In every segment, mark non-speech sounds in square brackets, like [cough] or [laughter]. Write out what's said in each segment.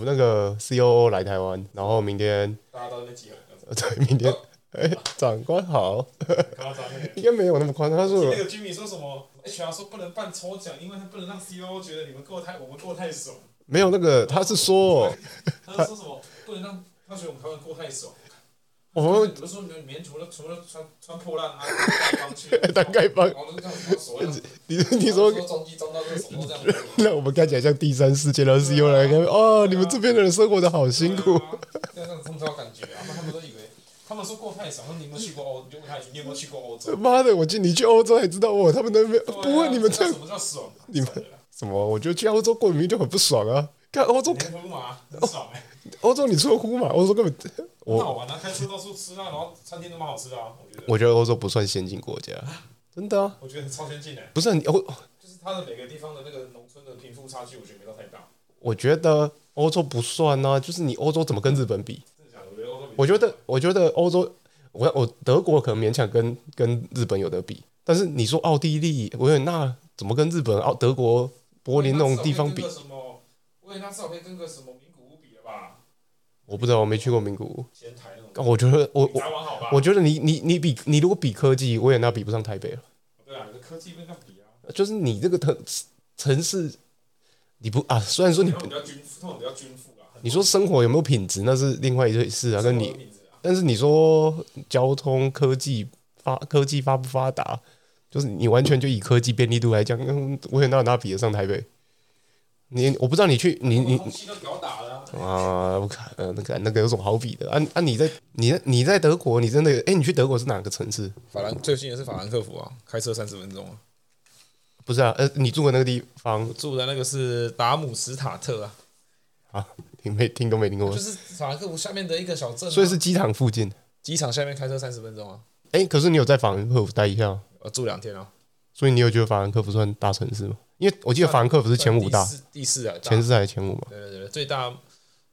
我们那个 COO 来台湾，然后明天大家都在集合。[laughs] 对，明天哎、欸，长官好。夸张欸。应该没有那么夸张。他说那个居民说什么？HR 说不能办抽奖，因为他不能让 COO 觉得你们过太，我们过太爽。没有那个，他是说，他是说什么？[laughs] 不能让他觉得我们台湾过太爽。我们比如说，你们棉除了除了穿穿破烂啊，丐帮去，当丐帮。你你说，[laughs] 那我们看起来像第三世界的 CEO 来看，哦，你们这边的人生活的好辛苦。这样这种感觉，他们都以为，他们说过太爽。你有没有去过欧？你问他一句，你有没有去过欧洲？[laughs] 妈的，我去你去欧洲还知道我他们那边不问，你们这什么叫爽？你们什么？我觉得去欧洲过明明就很不爽啊！看欧洲。欧洲你出了呼嘛？欧洲根本很好玩啊，开车到处吃啊，然后餐厅都蛮好吃的啊。我觉得欧洲不算先进国家，真的啊。我觉得超先进的。不是你欧，就是它的每个地方的那个农村的贫富差距，我觉得没到太大。我觉得欧洲不算啊，就是你欧洲怎么跟日本比？我觉得，我觉得欧洲，我我德国可能勉强跟跟日本有得比，但是你说奥地利、维也纳怎么跟日本、奥德国、柏林那种地方比？什么？维也纳至少可以跟个什么？我不知道，我没去过名古屋。前台那种。我觉得我我我觉得你你你比你如果比科技，维也纳比不上台北了。对啊，科技跟它比啊。就是你这个城城市，你不啊？虽然说你比较均富，比较均富啊。你说生活有没有品质，那是另外一回事啊。跟你，但是你说交通科技发科技发不发达，就是你完全就以科技便利度来讲，维也纳哪比得上台北？你我不知道你去你你。啊，我看呃，那个那个有什么好比的？啊啊，你在你在你在德国，你真的哎，你去德国是哪个城市？法兰最近也是法兰克福啊，开车三十分钟啊。不是啊，呃，你住的那个地方，住的那个是达姆斯塔特啊。啊，听没听都没听过。就是法兰克福下面的一个小镇，所以是机场附近。机场下面开车三十分钟啊。哎，可是你有在法兰克福待一下？呃，住两天啊。所以你有觉得法兰克福算大城市吗？因为我记得法兰克福是前五大，第四啊，前四还是前五嘛？对对对，最大。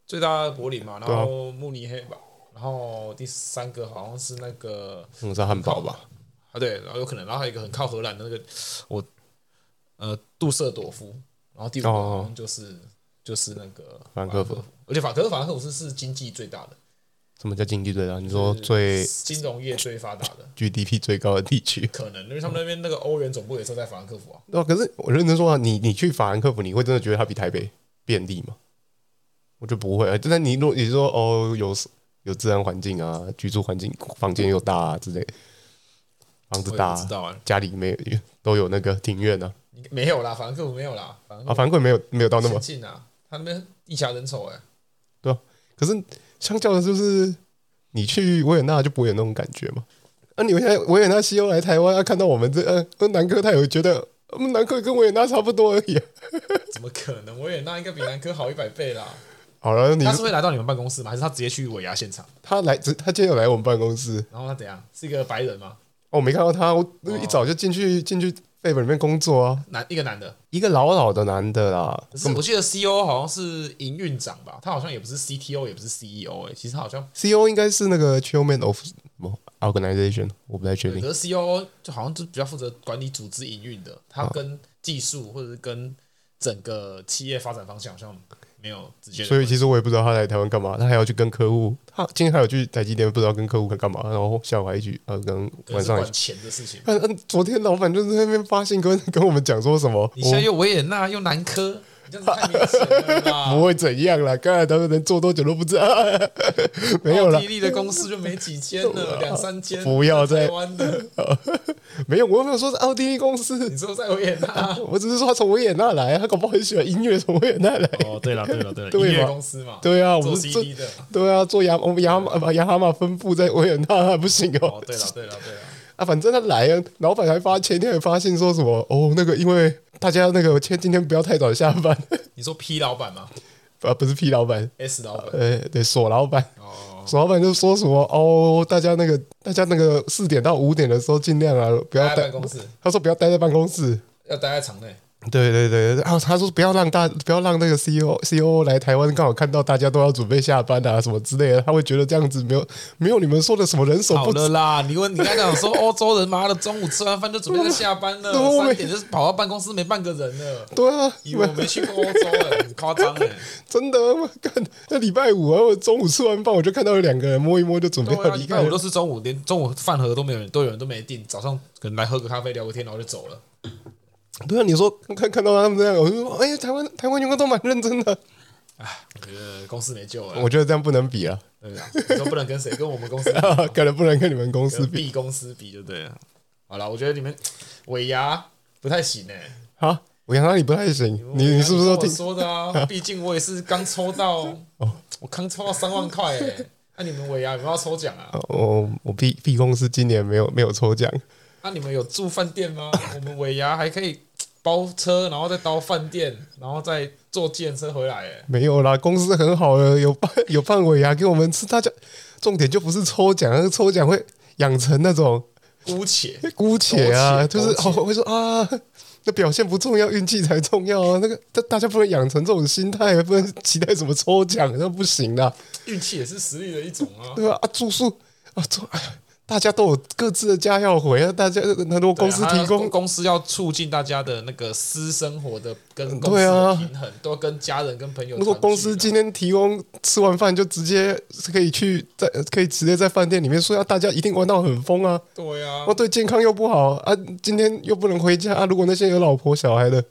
最大的柏林嘛，然后慕尼黑吧，然后第三个好像是那个，是汉堡吧？啊，对，然后有可能，然后还有一个很靠荷兰的那个，我呃杜塞朵夫，然后第五个好像就是就是那个法兰克福，而且法可是法兰克福是是经济最大的，什么叫经济最大？你说最金融业最发达的，GDP 最高的地区？可能因为他们那边那个欧元总部也是在法兰克福啊。对啊，可是我认真说啊，你你去法兰克福，你会真的觉得它比台北便利吗？我就不会，就在你如果你说哦，有有自然环境啊，居住环境，房间又大啊之类，房子大，家里没有都有那个庭院啊，没有啦，法兰克福没有啦，啊，法兰克福没有没有到那么近啊，他那边地狭人稠哎，对啊，可是相较的就是你去维也纳就不会有那种感觉嘛，啊，你现在维也纳 CEO 来台湾，要看到我们这呃南科，他也会觉得我们南科跟维也纳差不多而已，[laughs] 怎么可能？维也纳应该比南科好一百倍啦。好了，你他是会来到你们办公室吗？还是他直接去尾牙现场？他来，他今天有来我们办公室。然后他怎样？是一个白人吗？哦，我没看到他，我一早就进去进去 Fab 里面工作啊。男一个男的，一个老老的男的啦。可是我记得 CEO 好像是营运长吧？他好像也不是 CTO，也不是 CEO 哎、欸。其实他好像 CEO 应该是那个 Chairman of Organization，我不太确定。可是 CEO 就好像就比较负责管理组织营运的，他跟技术或者是跟整个企业发展方向好像。没有直接，所以其实我也不知道他来台湾干嘛，他还要去跟客户。他今天还有去台积电，不知道跟客户干嘛。然后下午还去呃，跟晚上还钱的事情。嗯嗯，昨天老板就是在那边发信跟跟我们讲说什么？你现在又维也纳又南科。[laughs] 不会怎样啦，刚才他们能做多久都不知道。[laughs] 没有了，奥地利的公司就没几间了，[laughs] 两三间。不要再台湾的，没有，我又没有说是奥地利公司。你说在维也纳，我只是说他从维也纳来，他搞不好很喜欢音乐，从维也纳来。哦，对了，对了，对了，音乐公司嘛，对啊，我们是做对啊，做雅我们雅马把雅哈马分布在维也纳还不行哦。对了，对了，对了，啊，反正他来啊，老板还发前天还发信说什么哦，那个因为。大家那个，今今天不要太早下班。[laughs] 你说 P 老板吗？啊，不是 P 老板，S 老板。呃，对，锁老板。哦，锁老板就说什么哦，大家那个，大家那个四点到五点的时候尽量啊，不要待办公室。他说不要待在办公室，要待在场内。对对对，然后他说不要让大不要让那个 CEO CEO 来台湾，刚好看到大家都要准备下班啊什么之类的，他会觉得这样子没有没有你们说的什么人手不足好了啦。你问你刚刚说欧洲人妈的中午吃完饭就准备要下班了，[laughs] 三点就是跑到办公室没半个人了。对啊，以为我没去过欧洲哎，很夸张哎，[laughs] 真的，我看那礼拜五啊，我中午吃完饭我就看到有两个人摸一摸就准备要离开。礼拜五都是中午，连中午饭盒都没有人，都有人都没订，早上可能来喝个咖啡聊个天，然后就走了。对啊，你说看看到他们这样，我就说，哎呀，台湾台湾员工都蛮认真的。哎，我觉得公司没救了。我觉得这样不能比啊。[laughs] 对啊，你说不能跟谁？跟我们公司比，[laughs] 可能不能跟你们公司比。B 公司比就对了。好了，我觉得你们尾牙不太行哎。好，尾牙哪里不太行？你你是不是都听我说的啊？[laughs] 毕竟我也是刚抽到，哦我刚抽到三万块哎。那你们尾牙有没有要抽奖啊？我我 B B 公司今年没有没有抽奖。那你们有住饭店吗？我们尾牙还可以。包车，然后再到饭店，然后再坐计程车回来。哎，没有啦，公司很好了，有办有办尾牙给我们吃。大家重点就不是抽奖，那个抽奖会养成那种姑且 [laughs] 姑且啊，就是哦会说啊，那表现不重要，运气才重要啊。那个大大家不能养成这种心态，不能期待什么抽奖，那不行的。运气也是实力的一种啊，对吧？啊，住宿啊，住哎呀。大家都有各自的家要回啊！大家很多公司提供，公司要促进大家的那个私生活的跟公司的平衡，都跟家人跟朋友。如果公司今天提供吃完饭就直接可以去在可以直接在饭店里面说，要大家一定玩到很疯啊！对啊，哦对，健康又不好啊，今天又不能回家啊！如果那些有老婆小孩的。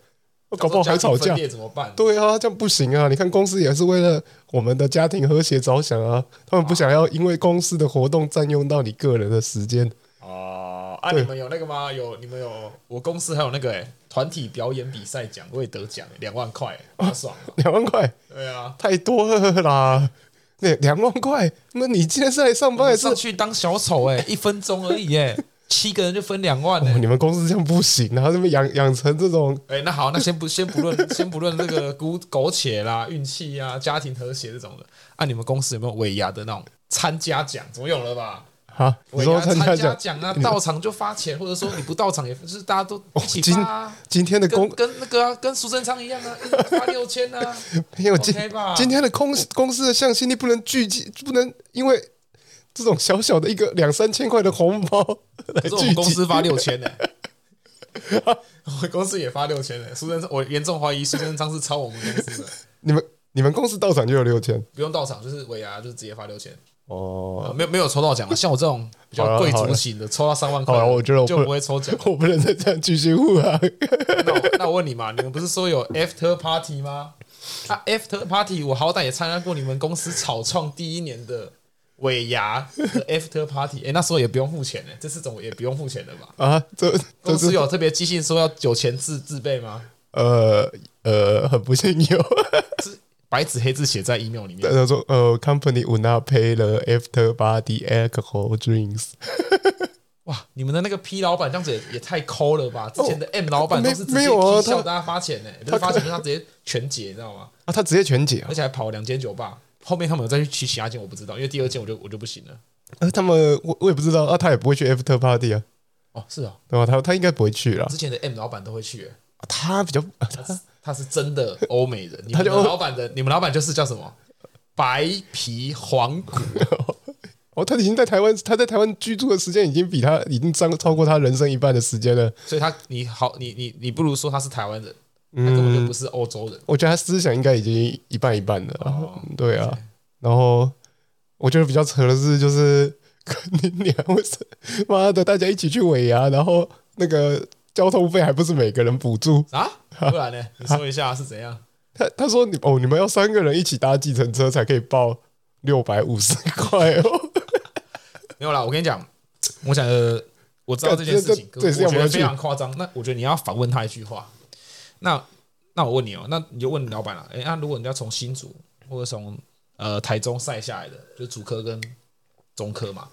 我搞不好还吵架怎么办？对啊，这样不行啊！你看公司也是为了我们的家庭和谐着想啊，他们不想要因为公司的活动占用到你个人的时间。哦，啊，你们有那个吗？有，你们有？我公司还有那个诶，团体表演比赛奖，我也得奖，两万块，好爽！两万块？对啊，太多了啦！那两万块，那你今天是来上班还是上去当小丑？诶，一分钟而已，诶。七个人就分两万哦？你们公司这样不行，然后这么养养成这种？哎、欸，那好，那先不先不论，先不论这个姑苟且啦、[laughs] 运气啊、家庭和谐这种的。啊，你们公司有没有尾牙的那种参加奖？总有了吧？好，尾牙参加奖啊，到场就发钱，或者说你不到场也就是大家都一起发、啊哦。今天的公跟，跟那个、啊、跟苏贞昌一样啊，发 [laughs] 六千啊，没有今、今天的公公司的向心力不能聚集，不能因为。这种小小的一个两三千块的红包，可是我们公司发六千呢，[laughs] 我们公司也发六千呢。苏贞昌，我严重怀疑苏贞昌是抄我们公司的。你们你们公司到场就有六千？不用到场，就是尾牙，就是直接发六千。哦，没有没有抽到奖啊。像我这种比较贵族型的，抽到三万块，我觉得我就不会抽奖。[laughs] 我不能再这样继续护啊。那我那我问你嘛，你们不是说有 after party 吗？啊，after party 我好歹也参加过你们公司草创第一年的。尾牙的 [laughs] after party，哎、欸，那时候也不用付钱呢，这次总也不用付钱的吧？啊，这公司有特别寄信说要有钱自自备吗？呃呃，很不幸有，[laughs] 是白纸黑字写在 email 里面。他说呃，company would not pay the after party alcohol drinks。[laughs] 哇，你们的那个 P 老板这样子也也太抠了吧？之前的 M 老板都是直接叫大家发钱呢，不是发钱，他直接全结，你知道吗？啊，他直接全结，而且还跑两间酒吧。后面他们有再去取其他间，我不知道，因为第二间我就我就不行了。呃，他们我我也不知道啊，他也不会去 after party 啊。哦，是啊，对吧？他他应该不会去了。之前的 M 老板都会去、他比较他他是真的欧美人。[laughs] 你们老板的你们老板就是叫什么白皮黄骨 [laughs] 哦，他已经在台湾，他在台湾居住的时间已经比他已经超超过他人生一半的时间了。所以他你好，你你你不如说他是台湾人。他根本就不是欧洲人，我觉得他思想应该已经一半一半了。哦、对啊，然后我觉得比较扯的是，就是你两位是妈的，大家一起去尾牙，然后那个交通费还不是每个人补助啊？不然呢？你说一下是怎样？他他说你哦，你们要三个人一起搭计程车才可以报六百五十块哦。[laughs] 没有啦，我跟你讲，我想呃，我知道这件事情，我觉得非常夸张。那我觉得你要反问他一句话。那那我问你哦，那你就问你老板了。哎，那如果你要从新竹或者从呃台中赛下来的，就是主科跟中科嘛，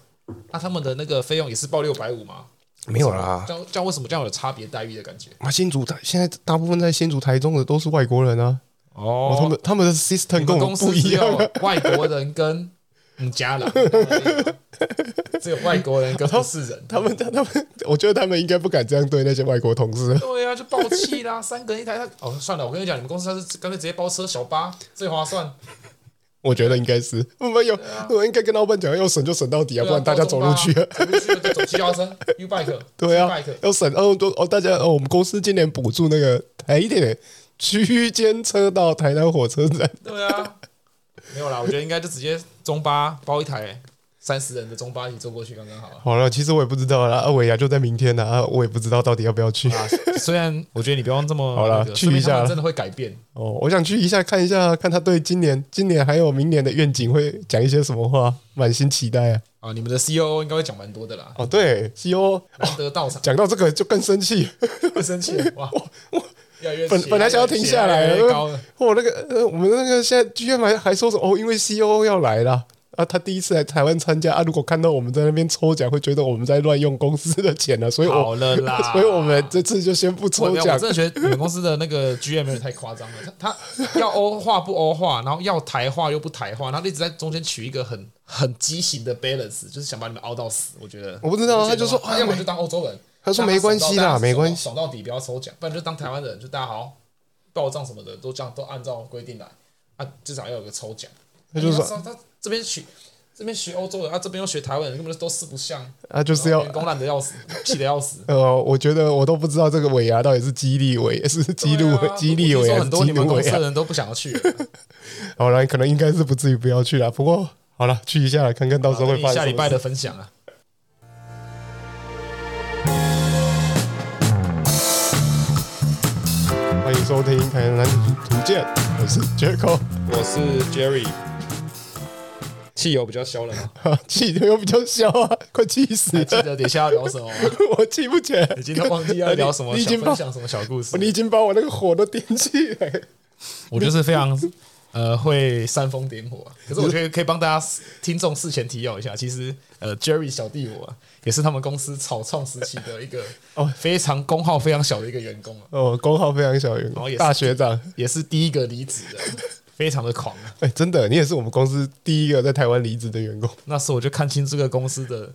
那他们的那个费用也是报六百五吗？没有啦，这样这样为什么这样有差别待遇的感觉？啊，新竹台现在大部分在新竹台中的都是外国人啊。哦，他们他们的 system 跟我们不一样，外国人跟你家了，只 [laughs] 有外国人跟不是人，他们他们，我觉得他们应该不敢这样对那些外国同事。对啊，就爆气啦，三个人一台，他哦，算了，我跟你讲，你们公司他是干脆直接包车小巴最划算。我觉得应该是我们有，我应该跟老板讲，要省就省到底啊，不然大家走路去啊，走路去就走骑脚车，U bike，对啊，要省哦，都哦，大家哦，我们公司今年补助那个台铁区间车到台南火车站。对啊。没有啦，我觉得应该就直接中巴包一台三十人的中巴一起坐过去，刚刚好。好了，其实我也不知道啦，阿伟呀就在明天呢，啊，我也不知道到底要不要去。啊、虽然我觉得你不用这么好了，去一下真的会改变哦。我想去一下看一下，看他对今年、今年还有明年的愿景会讲一些什么话，满心期待啊。啊，你们的 C O O 应该会讲蛮多的啦。哦，对，C O O 难得到场，讲到这个就更生气，[laughs] 更生气哇！[laughs] 本本来想要停下来了，哦，那个呃，我们那个现在居然还还说什么哦，因为 C O O 要来了。啊，他第一次来台湾参加啊，如果看到我们在那边抽奖，会觉得我们在乱用公司的钱了，所以好了啦，[laughs] 所以我们这次就先不抽奖。我真的觉得你们公司的那个 G M 有点太夸张了，他他要欧化不欧化，然后要台化又不台化，然后一直在中间取一个很很畸形的 balance，就是想把你们凹到死。我觉得。我不知道，他就说要么就当欧洲人，他说没关系啦，没关系，爽到底不要抽奖，不然就当台湾人，就大家好。报账什么的都这样，都按照规定来啊，至少要有个抽奖。他就是说，他这边学这边学欧洲人，啊这边又学台湾人，根本都四不像。啊，就是要员工烂的要死，[laughs] 气的要死。呃，我觉得我都不知道这个尾牙到底是激励尾，是激励激励尾，很多你们公司的人都不想要去。[laughs] 好了，可能应该是不至于不要去了。不过好了，去一下看看到时候会发生。下礼拜的分享啊。迎收听《台南图鉴》，我是 Jericho，我是 Jerry。汽油比较消了吗？[laughs] 汽油比较消啊，快气死了！记得等下要聊什么吗？[laughs] 我记不起来，已经忘记要聊什么。你已经分享什么小故事？你已经把我那个火都点起来。我就是非常 [laughs] 呃会煽风点火，可是我觉得可以帮大家听众事前提要一下，其实呃 Jerry 小弟我啊。也是他们公司草创时期的一个 [laughs] 哦，非常功耗非常小的一个员工哦，功耗非常小的员工，后也是大学长，也是第一个离职的，非常的狂啊！[laughs] 哎，真的，你也是我们公司第一个在台湾离职的员工。[laughs] 那时候我就看清这个公司的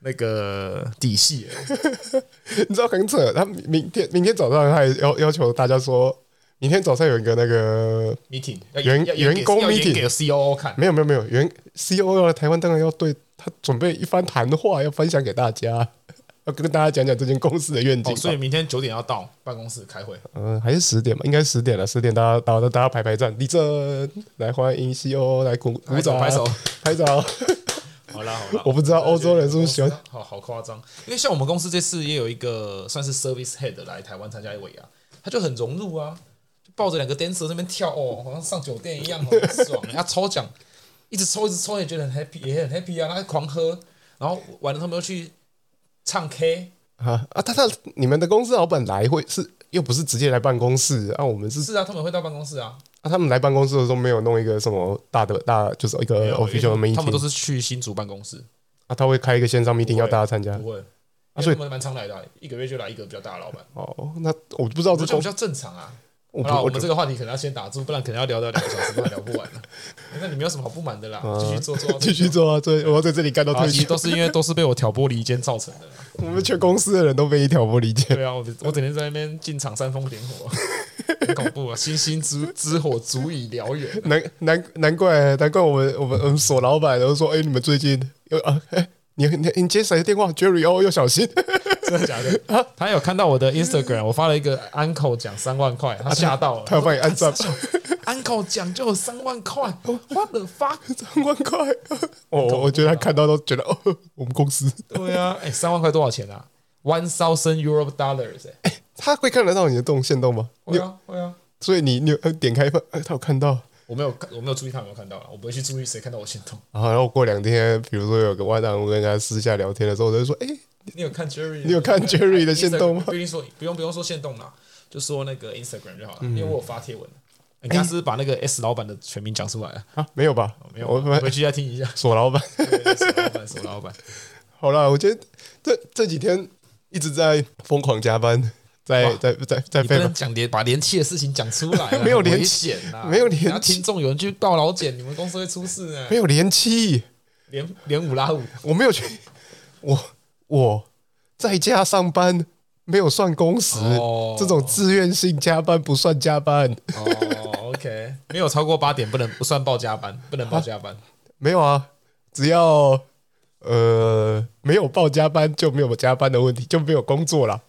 那个底细了，你知道很扯，他明天明天早上他还要要求大家说，明天早上有一个那个 meeting，员员工 meeting 给 COO 看，没有没有没有，员 COO 要来台湾，当然要对。他准备一番谈话要分享给大家，[laughs] 要跟大家讲讲这间公司的愿景。所以明天九点要到办公室开会。嗯，还是十点吧？应该十点了。十点大家大家大家排排站，立正，来欢迎 CEO 来鼓鼓掌，拍手拍手。[laughs] 好啦好啦，[laughs] 我不知道欧洲人是不是喜欢，好好夸张。因为像我们公司这次也有一个算是 service head 来台湾参加一尾牙，他就很融入啊，就抱着两个 dancer 在那边跳哦，好像上酒店一样，很爽。他抽奖。一直抽，一直抽，也觉得很 happy，也很 happy 啊！他狂喝，然后完了他们又去唱 K 啊啊！他他你们的公司老板来会是又不是直接来办公室啊？我们是是啊，他们会到办公室啊。啊，他们来办公室的时候没有弄一个什么大的大，就是一个 official meeting，他们都是去新竹办公室啊。他会开一个线上 meeting 要大家参加，不会啊？所以他们蛮常来的，一个月就来一个比较大的老板。哦，那我不知道这种比较正常啊。好了，我们这个话题可能要先打住，不然可能要聊到两个小时，都还聊不完了。[laughs] 那你没有什么好不满的啦，继续做做，继续做啊！对，我要在这里干到退休，都是因为都是被我挑拨离间造成的。[laughs] 我们全公司的人都被你挑拨离间。对啊，我我整天在那边进场煽风点火，[laughs] 很恐怖啊！星星之之火足以燎原。难难难怪难怪我们我们我们所老板都说，哎，你们最近又啊哎。你你你接谁的电话？Jerry 哦，要小心，[laughs] 真的假的？他 [laughs] 他有看到我的 Instagram，我发了一个 Uncle 奖三万块，他吓到了，他要帮你按赞。Uncle 奖就有三万块，What the fuck？[laughs] 三万块？哦，我觉得他看到都觉得哦，我们公司。对啊，哎，三万块多少钱啊？One thousand Euro dollars。哎，他会看得到你的动线动吗？会啊，会啊。所以你你有点开他有看到。我没有看，我没有注意他有没有看到了，我不会去注意谁看到我限动。然后过两天，比如说有个外档，我跟他私下聊天的时候，我就说：“哎，你有看 Jerry？你有看 Jerry 的限动吗？”不用说，不用不用说限动了，就说那个 Instagram 就好了，因为我有发贴文。你刚是把那个 S 老板的全名讲出来了啊？没有吧？没有，我回去再听一下。索老板，索老板，索老板。[laughs] 好了，我觉得这这几天一直在疯狂加班。在在在在，不能讲连把连气的事情讲出来，[laughs] 没有连气，没有连气。听众有人去告劳检，你们公司会出事呢？没有连气，连连五拉五，我没有去，我我在家上班没有算工时，哦、这种自愿性加班不算加班。哦，OK，没有超过八点不能不算报加班，不能报加班。啊、没有啊，只要呃没有报加班就没有加班的问题，就没有工作了。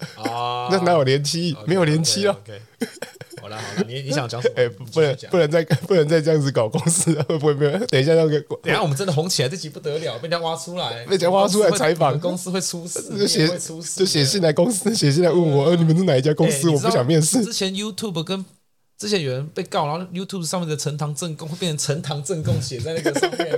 哦，那哪有连期？没有连期了。Okay, okay, okay. 好了好了，你你想讲什么？哎，不能不能再 [laughs] 不能再这样子搞公司了，[laughs] 会不会 [laughs] 没有？等一下那个，等下我们真的红起来，这集不得了，被人家挖出来，被人家挖出来采访，公司会出事，就写就写信来公司，写信来问我，你们是哪一家公司？我不想面试。之前 YouTube 跟之前有人被告，然后 YouTube 上面的呈堂证供会变成呈堂证供写在那个上面呢。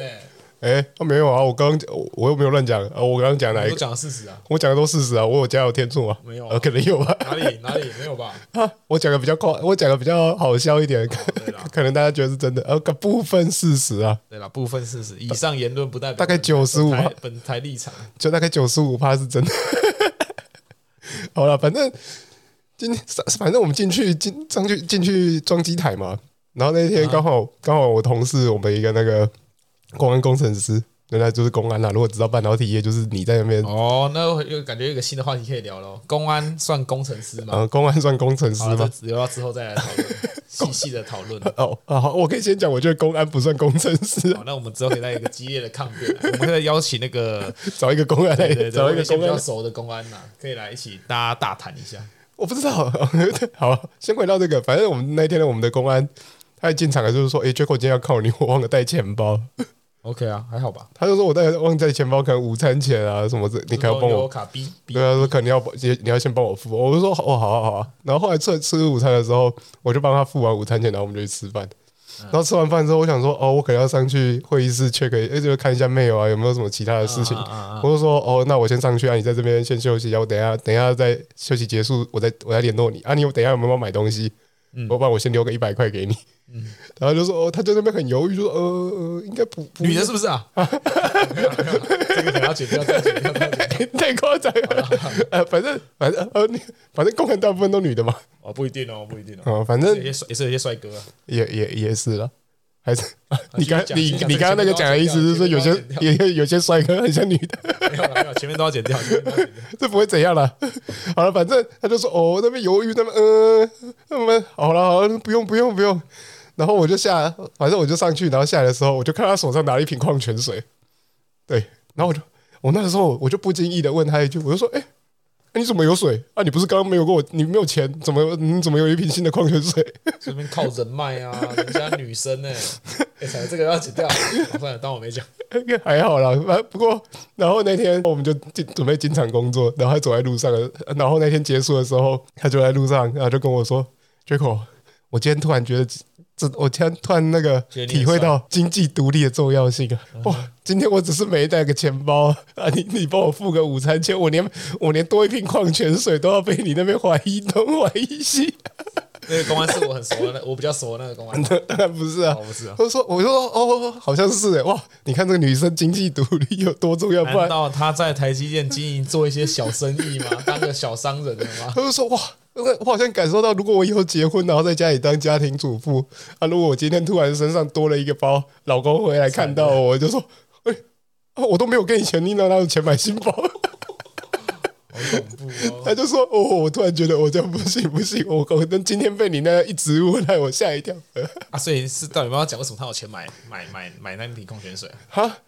哎，他没有啊！我刚刚我又没有乱讲啊！我刚刚讲哪一个？我讲的事实啊！我讲的都事实啊！我有加油添醋啊？没有，啊可能有吧？哪里哪里没有吧？啊！我讲的比较快，我讲的比较好笑一点，可能大家觉得是真的，呃，个部分事实啊。对了，部分事实，以上言论不代表大概九十五趴本台立场，就大概九十五趴是真的。好了，反正今天反正我们进去进上去进去装机台嘛，然后那天刚好刚好我同事我们一个那个公安工程师。原来就是公安啦！如果知道半导体业，就是你在那边哦。那又感觉有一个新的话题可以聊喽。公安算工程师吗？嗯，公安算工程师吗？留到之后再来讨论，[laughs] 细细的讨论。哦啊，好，我可以先讲，我觉得公安不算工程师。好，那我们之后可以来一个激烈的抗辩，我们可以邀请那个 [laughs] 找一个公安来，找一个比较熟的公安呐，可以来一起大家大谈一下。我不知道，好，先回到这个，反正我们那天呢，我们的公安他一进场就是说，哎，Jaco 今天要靠你，我忘了带钱包。OK 啊，还好吧。他就说我带忘在钱包，可能午餐钱啊什么的，你可要帮我。卡 B, B, 对啊，说肯定要先，你要先帮我付。我就说哦，好啊好啊。然后后来吃吃午餐的时候，我就帮他付完午餐钱，然后我们就去吃饭。然后吃完饭之后，我想说哦，我可能要上去会议室 check，哎，就看一下 mail 啊，有没有什么其他的事情。我就说哦，那我先上去啊，你在这边先休息一下，我等一下等一下再休息结束，我再我再联络你啊。你等一下有没有买东西？嗯，我把我先留个一百块给你。嗯，然后就说哦，他在那边很犹豫，就说呃呃，应该不，不女的是不是啊？[laughs] 这个等下剪掉，再剪掉，太夸张了。呃，反正反正呃，反正工人大部分都女的嘛。哦，不一定哦，不一定哦。反正也是也是有些帅哥，也也也是了。还是你刚你你刚刚那个讲的意思是说，有些有些有些帅哥很像女的。没有了，没有，前面都要剪掉，这不会怎样了。好了，反正他就说哦，那边犹豫，那边嗯，那么好了好了，不用不用不用。然后我就下，反正我就上去，然后下来的时候，我就看他手上拿了一瓶矿泉水，对，然后我就，我那个时候我就不经意的问他一句，我就说，哎，你怎么有水啊？你不是刚刚没有给我，你没有钱，怎么你怎么有一瓶新的矿泉水？[laughs] 这边靠人脉啊，人家女生呢、欸？哎，这个要剪掉，算了，当我没讲，还好啦。不过，然后那天我们就进准备进厂工作，然后还走在路上，然后那天结束的时候，他就在路上，然后就跟我说，Jaco，我今天突然觉得。这我突然突然那个体会到经济独立的重要性啊！哇，今天我只是没带个钱包啊，你 [laughs] 你帮我付个午餐钱，我连我连多一瓶矿泉水都要被你那边怀疑东怀疑西。那个公安是我很熟的，我比较熟的那个公安。[laughs] 当然不是啊，不是啊。我说我说哦，好像是哎，哇！你看这个女生经济独立有多重要？难道她在台积电经营做一些小生意吗？当个小商人的吗？他就说哇。我好像感受到，如果我以后结婚，然后在家里当家庭主妇啊，如果我今天突然身上多了一个包，老公回来看到我，我就说：“哎、欸，我都没有给你钱，你哪有钱买新包？[laughs] ”好恐怖哦！他就说：“哦，我突然觉得我这样不行不行，我可能今天被你那样一直问，害我吓一跳。”啊，所以是到底有没有讲为什么他有钱买买买买那瓶矿泉水？哈，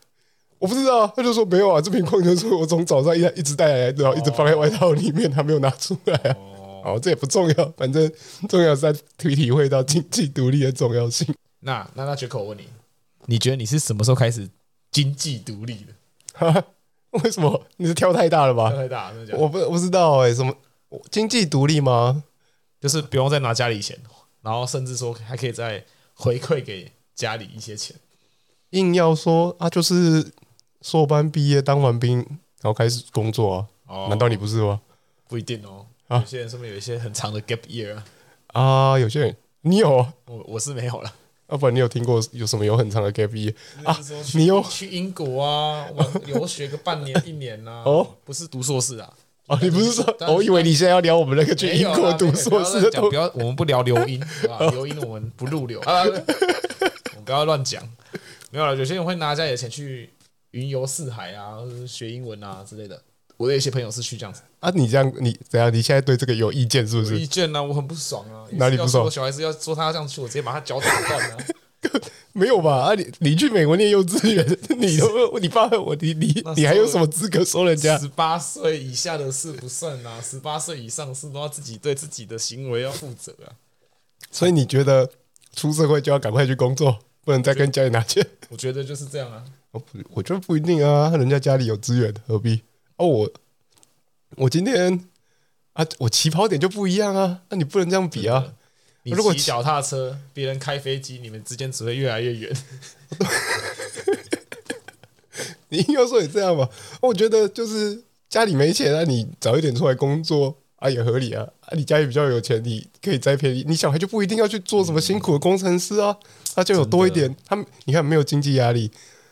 我不知道。他就说没有啊，这瓶矿泉水我从早上一一直带来，然后一直放在外套里面，他没有拿出来啊。哦，这也不重要，反正重要是在体体会到经济独立的重要性。那那那 Jaco 我问你，你觉得你是什么时候开始经济独立的？[laughs] 哈？为什么？你是跳太大了吧？跳太大，我不不知道哎、欸，什么经济独立吗？就是不用再拿家里钱，然后甚至说还可以再回馈给家里一些钱。硬要说啊，就是硕班毕业当完兵，然后开始工作啊？哦、难道你不是吗？不一定哦。有些人是不是有一些很长的 gap year 啊？啊，有些人你有，我我是没有了。要、啊、不然你有听过有什么有很长的 gap year 啊？你有去英国啊？我留学个半年一年呐、啊？[laughs] 哦，不是读硕士啊？哦，你不是说？我以为你现在要聊我们那个去英国读硕士的。不要，我们不聊留英，[laughs] 留英我们不入流啊。我们不要乱讲。没有了，有些人会拿家里的钱去云游四海啊，学英文啊之类的。我的一些朋友是去这样子啊，你这样你怎样？你现在对这个有意见是不是？意见呢、啊？我很不爽啊！哪里不爽？我小孩子要说他要这样去，我直接把他脚打断了。[laughs] 没有吧？啊，你你去美国念幼稚园，[laughs] 你都你爸我你你你还有什么资格说人家？十八岁以下的事不算啊，十八岁以上是都要自己对自己的行为要负责啊。所以你觉得出社会就要赶快去工作，不能再跟家里拿钱？我觉得就是这样啊。我我觉得不一定啊，人家家里有资源，何必？哦，我。我今天啊，我起跑点就不一样啊，那你不能这样比啊！你骑脚踏车，别人开飞机，你们之间只会越来越远。[laughs] 你应该说也这样吧？我觉得就是家里没钱啊，你早一点出来工作啊也合理啊。啊，你家里比较有钱，你可以再便宜，你小孩就不一定要去做什么辛苦的工程师啊，他就有多一点，他你看没有经济压力，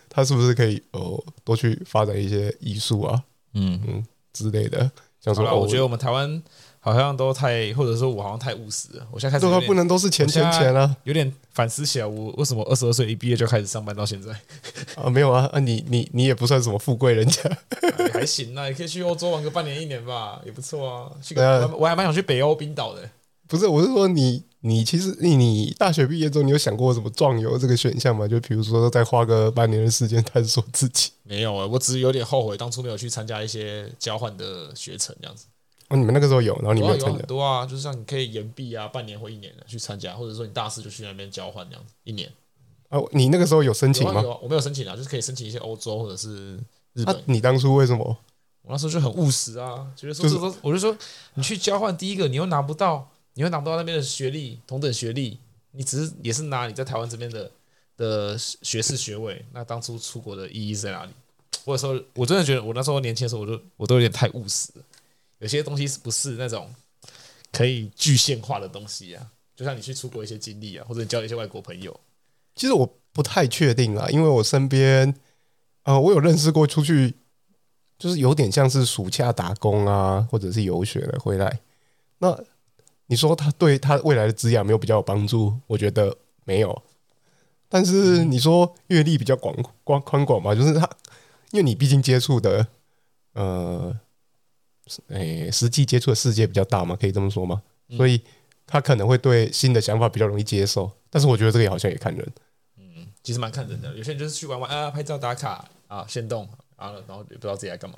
他是不是可以哦多去发展一些艺术啊？嗯嗯。之类的，想说，我觉得我们台湾好像都太，或者说我好像太务实了。我现在开始，这个不能都是钱钱钱啊！有点反思起来，我为什么二十二岁一毕业就开始上班到现在？啊，没有啊，啊，你你你也不算什么富贵人家，[laughs] 还行啊，也可以去欧洲玩个半年一年吧，也不错啊。去个啊我还蛮想去北欧冰岛的。不是，我是说你你其实你你大学毕业之后，你有想过什么壮游这个选项吗？就比如说再花个半年的时间探索自己。没有啊，我只是有点后悔当初没有去参加一些交换的学程这样子。哦，你们那个时候有，然后你没有参加？有很多啊，就是像你可以延毕啊，半年或一年的去参加，或者说你大四就去那边交换这样子，一年。哦，你那个时候有申请吗？有啊，我没有申请啊，就是可以申请一些欧洲或者是日本。你当初为什么？我那时候就很务实啊，觉得说是说，我就说你去交换，第一个你又拿不到。你会拿不到那边的学历，同等学历，你只是也是拿你在台湾这边的的学士学位，那当初出国的意义在哪里？或者说，我真的觉得我那时候年轻的时候，我都我都有点太务实了。有些东西是不是那种可以具现化的东西啊？就像你去出国一些经历啊，或者交一些外国朋友，其实我不太确定啊，因为我身边啊、呃，我有认识过出去，就是有点像是暑假打工啊，或者是游学了回来，那。你说他对他未来的职业没有比较有帮助？我觉得没有。但是你说阅历比较广广宽广嘛，就是他，因为你毕竟接触的呃，诶、欸，实际接触的世界比较大嘛，可以这么说吗？所以他可能会对新的想法比较容易接受。但是我觉得这个也好像也看人。嗯，其实蛮看人的。有些人就是去玩玩啊，拍照打卡啊，先动啊，然后也不知道自己在干嘛。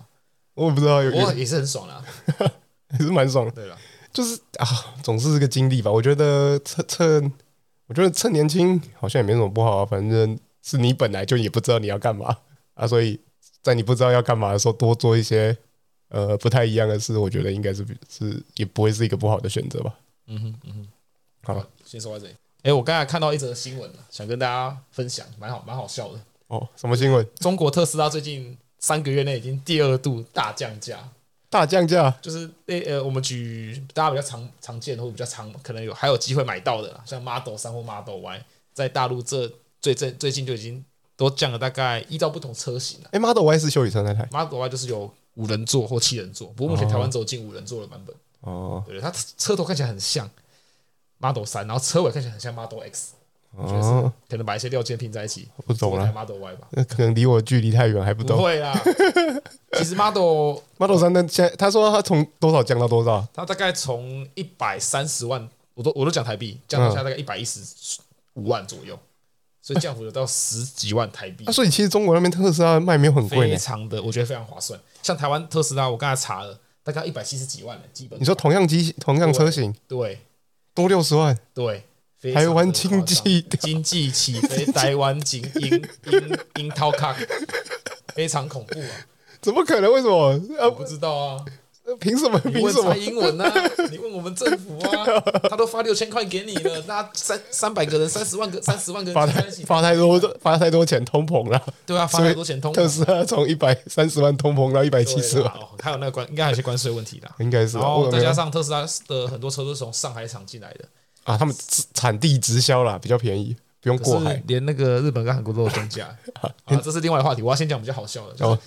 我也不知道，有我也是很爽啦，[laughs] 也是蛮爽的。对了。就是啊，总是这个经历吧。我觉得趁趁，我觉得趁年轻好像也没什么不好啊。反正是你本来就也不知道你要干嘛啊，所以在你不知道要干嘛的时候，多做一些呃不太一样的事，我觉得应该是是也不会是一个不好的选择吧。嗯哼嗯哼，好了，先说到这里。哎，我刚才看到一则新闻，想跟大家分享，蛮好蛮好笑的。哦，什么新闻？中国特斯拉最近三个月内已经第二度大降价。大降价就是那呃，我们举大家比较常常见或者比较常可能有还有机会买到的啦，像 Model 三或 Model Y，在大陆这最最最近就已经都降了大概依照不同车型了。哎，Model Y 是休旅车那台，Model Y 就是有五人座或七人座，不过目前台湾只有进五人座的版本。哦，对，它车头看起来很像 Model 三，然后车尾看起来很像 Model X。哦，可能把一些料件拼在一起，不懂了。Model Y 吧，那可能离我距离太远，还不懂。不会啦，[laughs] 其实 Model Model 三那现在，他说他从多少降到多少？他大概从一百三十万，我都我都讲台币，降到现在大概一百一十五万左右，所以降幅有到十几万台币。[laughs] 啊，所以其实中国那边特斯拉卖没有很贵，非常的，我觉得非常划算。像台湾特斯拉，我刚才查了，大概一百七十几万的基本。你说同样机同样车型，对，多六十万，对。台湾经济经济起飞，[laughs] 台湾精英樱樱桃卡，非常恐怖啊！怎么可能？为什么？我不知道啊！凭什么？凭什么？英文呢？你问我们政府啊？[laughs] 他都发六千块给你了，那三三百个人，三十万个，三十万个人发太发太多，发太多钱通膨了。对啊，发太多钱通膨。特斯拉从一百三十万通膨到一百七十万，还有那个关，应该还有些关税问题的，应该是。然后再加上特斯拉的很多车都是从上海厂进来的。啊，他们产地直销啦，比较便宜，不用过海。连那个日本跟韩国都有中价。[laughs] 啊，这是另外的话题。我要先讲比较好笑的，就是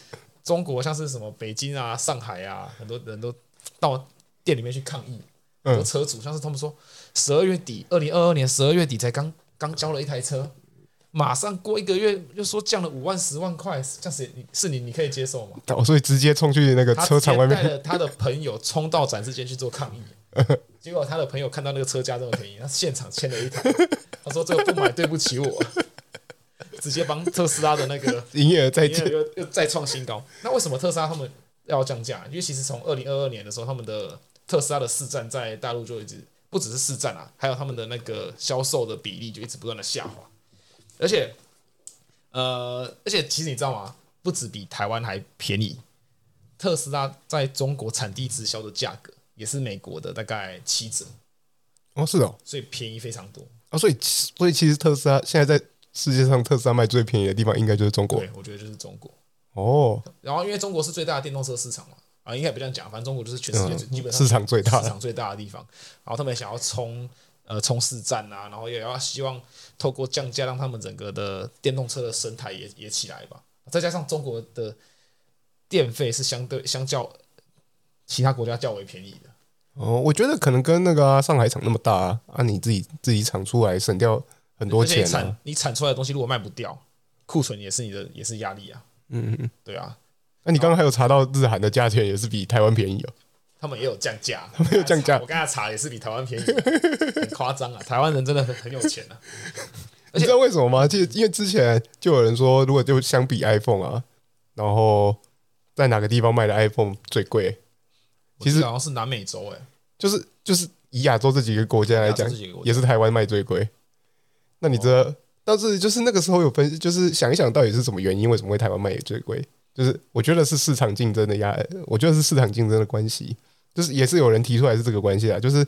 中国像是什么北京啊、上海啊，很多人都到店里面去抗议。很多车主像是他们说，十二月底，二零二二年十二月底才刚刚交了一台车，马上过一个月又说降了五万十万块，这样子你是你你可以接受吗？哦，所以直接冲去那个车厂外面，他的朋友冲到展示间去做抗议，[laughs] 结果他的朋友看到那个车价这么便宜，他现场签了一台，[laughs] 他说这个不买对不起我，[laughs] 直接帮特斯拉的那个营业额再又又再创新高。那为什么特斯拉他们要降价？因为其实从二零二二年的时候，他们的特斯拉的市占在大陆就一直。不只是市占啊，还有他们的那个销售的比例就一直不断的下滑，而且，呃，而且其实你知道吗？不止比台湾还便宜，特斯拉在中国产地直销的价格也是美国的大概七折。哦，是哦，所以便宜非常多啊，所以所以其实特斯拉现在在世界上特斯拉卖最便宜的地方应该就是中国。对，我觉得就是中国。哦，然后因为中国是最大的电动车市场嘛。啊，应该不这样讲，反正中国就是全世界最基本上市场最大、市场最大的地方。然后他们想要冲呃冲市占啊，然后也要希望透过降价，让他们整个的电动车的生态也也起来吧。再加上中国的电费是相对相较其他国家较为便宜的。哦，我觉得可能跟那个、啊、上海厂那么大啊，啊你自己自己厂出来省掉很多钱、啊，产你产出来的东西如果卖不掉，库存也是你的也是压力啊。嗯嗯，对啊。那、啊、你刚刚还有查到日韩的价钱也是比台湾便宜哦？他们也有降价，他们有降价。我刚才查也是比台湾便宜，很夸张啊！台湾人真的很很有钱啊！[laughs] 你知道为什么吗？就因为之前就有人说，如果就相比 iPhone 啊，然后在哪个地方卖的 iPhone 最贵？其实好像是南美洲哎、欸，就是就是以亚洲这几个国家来讲，也是台湾卖最贵。那你知道？哦、但是就是那个时候有分析，就是想一想到底是什么原因，为什么会台湾卖也最贵？就是我觉得是市场竞争的压，我觉得是市场竞争的关系，就是也是有人提出来是这个关系啊，就是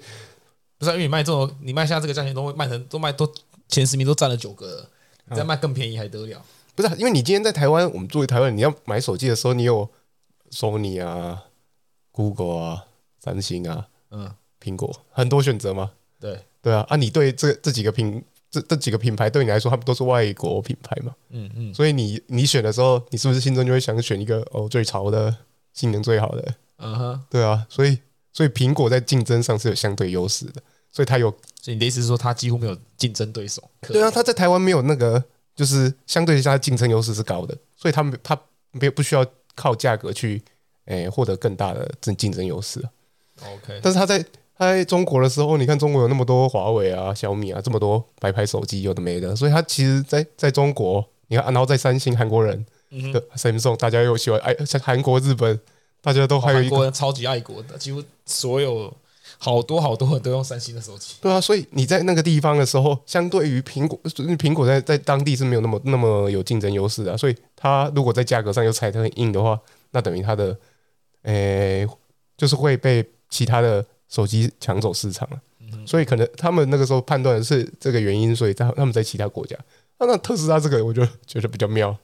不是因为你卖这种，你卖下这个价钱都会卖成都卖都前十名都占了九个，你再卖更便宜还得了？啊、不是、啊，因为你今天在台湾，我们作为台湾，你要买手机的时候，你有 Sony 啊、Google 啊、三星啊、嗯、苹果很多选择嘛？对对啊，啊，你对这这几个品。这这几个品牌对你来说，他们都是外国品牌嘛？嗯嗯，所以你你选的时候，你是不是心中就会想选一个哦最潮的、性能最好的？嗯哼，对啊，所以所以苹果在竞争上是有相对优势的，所以它有。所以你的意思是说，它几乎没有竞争对手？对啊，它在台湾没有那个，就是相对下竞争优势是高的，所以他们它没不需要靠价格去诶获得更大的竞竞争优势。OK，但是他在。在中国的时候，你看中国有那么多华为啊、小米啊，这么多白牌手机，有的没的，所以他其实在，在在中国，你看，然后在三星，韩国人的 Samsung，大家又喜欢爱，像韩国、日本，大家都还有一个超级爱国的，几乎所有好多好多人都用三星的手机。对啊，所以你在那个地方的时候，相对于苹果，苹果在在当地是没有那么那么有竞争优势的，所以它如果在价格上又踩得很硬的话，那等于它的，诶、欸，就是会被其他的。手机抢走市场了，所以可能他们那个时候判断是这个原因，所以在他们在其他国家，那那特斯拉这个我就觉得比较妙，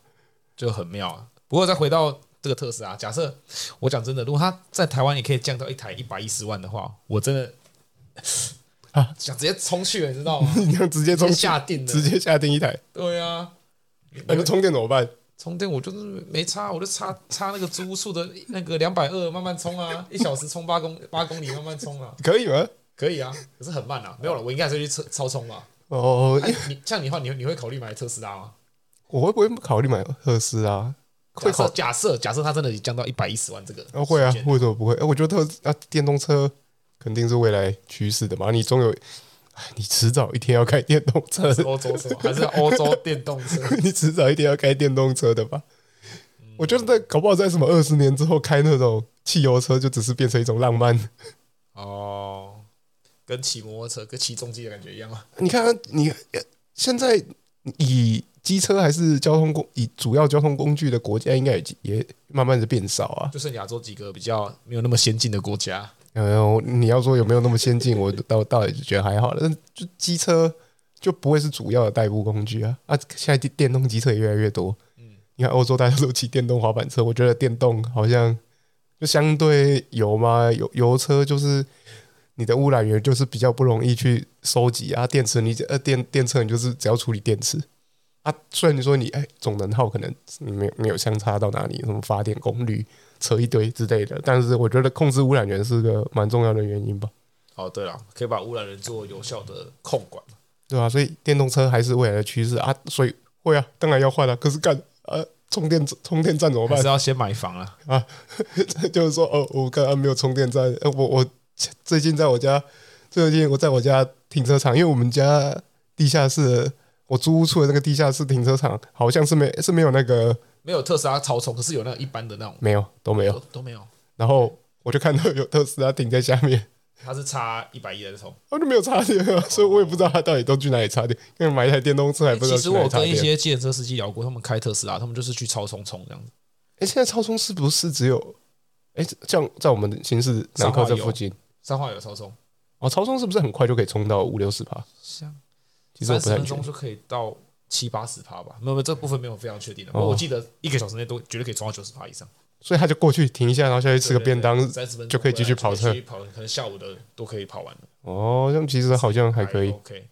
就很妙啊。不过再回到这个特斯拉，假设我讲真的，如果他在台湾也可以降到一台一百一十万的话，我真的啊 [laughs] 想直接冲去了，你知道吗？[laughs] 你想直接冲下定的，直接下定一台。对啊，那个充电怎么办？充电我就是没插，我就插插那个租屋处的那个两百二，慢慢充啊，一小时充八公八公里，慢慢充啊，可以吗？可以啊，可是很慢啊，没有了，我应该还是去超超充吧。哦，啊、你像你的话，你你会考虑买特斯拉吗？我会不会考虑买特斯拉？会考假设假设它真的降到一百一十万，这个哦会啊，为什么不会？哎，我觉得特啊电动车肯定是未来趋势的嘛，你总有。你迟早一天要开电动车，欧洲车还是欧洲电动车？[laughs] 你迟早一天要开电动车的吧？嗯、我觉得在搞不好在什么二十年之后开那种汽油车，就只是变成一种浪漫哦，跟骑摩托车、跟骑重机的感觉一样啊！[laughs] 你看，你现在以机车还是交通工以主要交通工具的国家，应该也也慢慢的变少啊，就剩亚洲几个比较没有那么先进的国家。呃，你要说有没有那么先进，我倒倒也觉得还好了。但就机车就不会是主要的代步工具啊啊！现在电电动机车也越来越多。嗯，你看欧洲大家都骑电动滑板车，我觉得电动好像就相对油嘛，油油车就是你的污染源就是比较不容易去收集啊。电池你呃电电车你就是只要处理电池啊。虽然你说你哎总能耗可能没有没有相差到哪里，什么发电功率。扯一堆之类的，但是我觉得控制污染源是个蛮重要的原因吧。哦，对了，可以把污染源做有效的控管，对啊，所以电动车还是未来的趋势啊。所以会啊，当然要换了。可是干呃，充电充电站怎么办？是要先买房啊啊？[laughs] 就是说，哦，我刚刚没有充电站。呃，我我最近在我家，最近我在我家停车场，因为我们家地下室，我租屋处的那个地下室停车场，好像是没是没有那个没有特斯拉超充，可是有那一般的那种，没有都没有都，都没有。然后我就看到有特斯拉停在下面。[laughs] 它是插一百一的充，他就没有插电，所以我也不知道他到底都去哪里插电。因为买一台电动车还不知道。其实我跟一些计程车司机聊过，他们开特斯拉，他们就是去超充充这样子。哎，现在超充是不是只有？哎，像在我们新市南科这附近，三化有超充哦。超充是不是很快就可以充到五六十趴？像其实三十分钟就可以到七八十趴吧？没有，没有，这部分没有非常确定的。我记得一个小时内都绝对可以充到九十趴以上。所以他就过去停一下，然后下去吃个便当，三十分就可以继续跑车。跑可能下午的都可以跑完了。哦，这样其实好像还可以。OK，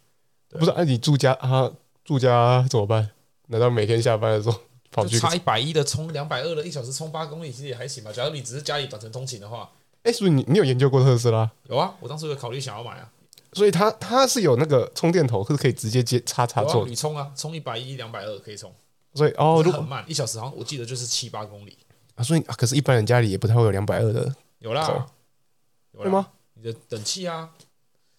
不是，哎，你住家啊？住家怎么办？难道每天下班的时候跑去差一百一的充两百二的，一小时充八公里，其实也还行吧？假如你只是家里短程通勤的话，哎，是不是你你有研究过特斯拉？有啊，我当时有考虑想要买啊。所以它它是有那个充电头，是可以直接接插插座。你充啊，充一百一两百二可以充。所以哦，很慢，一小时好像我记得就是七八公里。啊，所以啊，可是，一般人家里也不太会有两百二的，有啦，有啦吗？你的等气啊，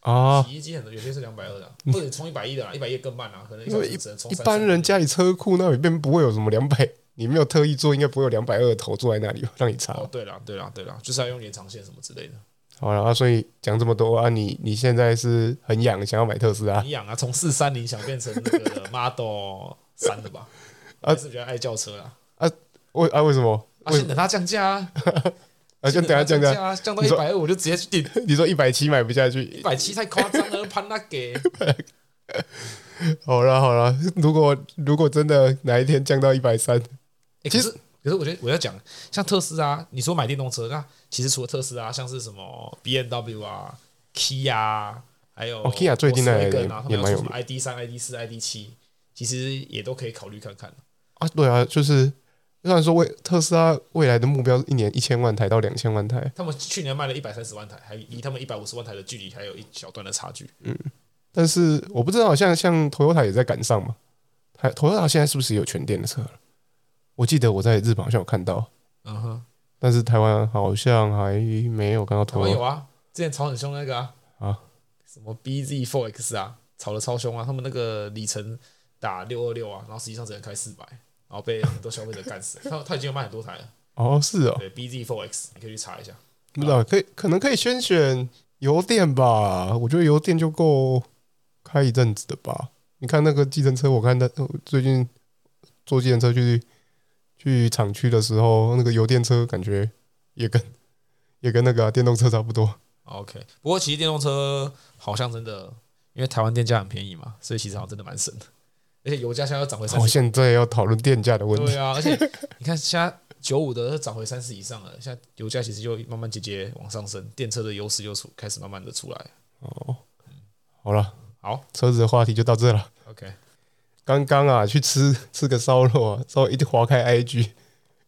啊，洗衣机很多，有些是两百二的，或者充一百一的啦，一百一更慢啊，可能一一般人家里车库那里边不会有什么两百，[laughs] 你没有特意做，应该不会有两百二的头坐在那里让你插。哦，对了，对了，对了，就是要用延长线什么之类的。好了啊，所以讲这么多啊，你你现在是很痒，想要买特斯拉？很痒啊，从四三零想变成那个 Model 三的吧？[laughs] 啊，是比较爱轿车啊。啊，为啊为什么？先等它降价啊！[laughs] 啊，先等它降价，降到一百二我就直接去订。[laughs] 你说一百七买不下去？一百七太夸张了，潘那给。好了好了，如果如果真的哪一天降到一百三，其实可是我觉得我要讲，像特斯拉，你说买电动车，那其实除了特斯拉，像是什么 BMW 啊、Kia，还有 Kia 最近那个也蛮有 ID 三、ID 四、ID 七，其实也都可以考虑看看啊。对啊，就是。虽然说未特斯拉未来的目标是一年一千万台到两千万台，他们去年卖了一百三十万台，还离他们一百五十万台的距离还有一小段的差距。嗯，但是我不知道，像像 Toyota 也在赶上嘛？还 Toyota 现在是不是有全电的车了？我记得我在日本好像有看到，嗯哼，但是台湾好像还没有看到。台湾有啊，之前吵很凶那个啊，啊，什么 BZ4X 啊，吵得超凶啊，他们那个里程打六二六啊，然后实际上只能开四百。然后被很多消费者干死，[laughs] 他他已经有卖很多台了。哦，是哦。对，BZ4X，你可以去查一下。不知道，可以可能可以先选油电吧？我觉得油电就够开一阵子的吧。你看那个计程车，我看他最近坐计程车去去厂区的时候，那个油电车感觉也跟 [laughs] 也跟那个电动车差不多。OK，不过其实电动车好像真的，因为台湾电价很便宜嘛，所以其实好像真的蛮省的。而且油价现在要涨回三十，我现在要讨论电价的问题。对啊，而且 [laughs] 你看，现在九五的涨回三十以上了，现在油价其实就慢慢节节往上升，电车的优势又出开始慢慢的出来。哦，好了，好，车子的话题就到这了。OK，刚刚啊，去吃 [laughs] 吃个烧肉啊，稍微一划开 IG，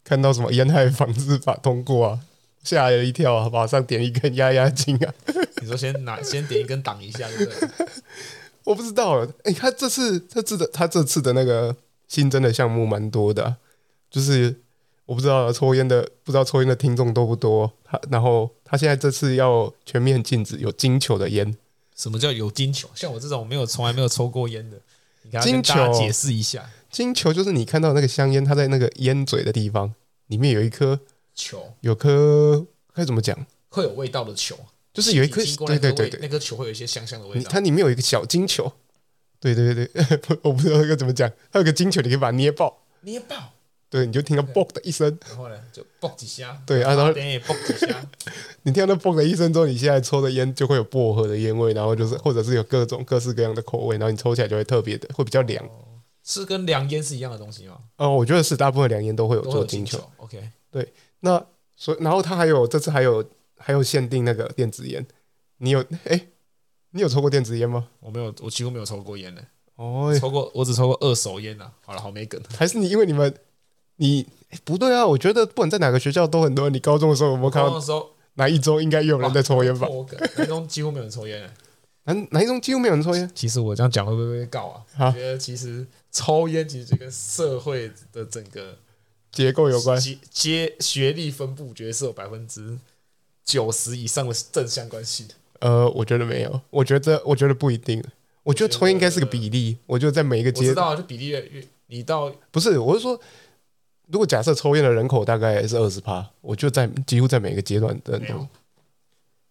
看到什么烟害防治法通过啊，吓了一跳啊，马上点一根压压惊啊。[laughs] 你说先拿先点一根挡一下，对不对？[laughs] 我不知道，哎、欸，他这次这次的他这次的那个新增的项目蛮多的，啊，就是我不知道抽烟的不知道抽烟的听众多不多。他然后他现在这次要全面禁止有金球的烟。什么叫有金球？像我这种没有从来没有抽过烟的，你跟大家解释一下。金球就是你看到那个香烟，它在那个烟嘴的地方里面有一颗球，有颗该怎么讲？会有味道的球。就是有一颗，对对对对，那颗球会有一些香香的味道。它里面有一个小金球，对对对对，[laughs] 我不知道那个怎么讲。它有个金球，你可以把它捏爆，捏爆，对，你就听到“嘣”的一声，然后呢，就“嘣”几下，对啊，然后点也“嘣”几下，[laughs] 你听到那“嘣”的一声之后，你现在抽的烟就会有薄荷的烟味，然后就是或者是有各种各式各样的口味，然后你抽起来就会特别的，会比较凉。是跟凉烟是一样的东西吗？哦，我觉得是，大部分凉烟都会有做金球。OK，对，那所以然后它还有这次还有还有限定那个电子烟。你有哎、欸，你有抽过电子烟吗？我没有，我几乎没有抽过烟呢。哦，抽过，我只抽过二手烟呐。好了，好没梗。还是你因为你们，你、欸、不对啊？我觉得不管在哪个学校都很多。你高中的时候有没有看到？高中的时候，哪一中应该有人在抽烟吧？哪一中几乎没有人抽烟。[laughs] 哪哪一中几乎没有人抽烟？其实我这样讲会不会被告啊？哈我觉得其实抽烟其实就跟社会的整个结构有关，阶阶学历分布，绝对是有百分之九十以上的正相关性。呃，我觉得没有，我觉得我觉得不一定，我觉得抽烟应该是个比例。我觉得在每一个阶知道就比例越越，你到不是，我是说，如果假设抽烟的人口大概是二十趴，我就在几乎在每个阶段的。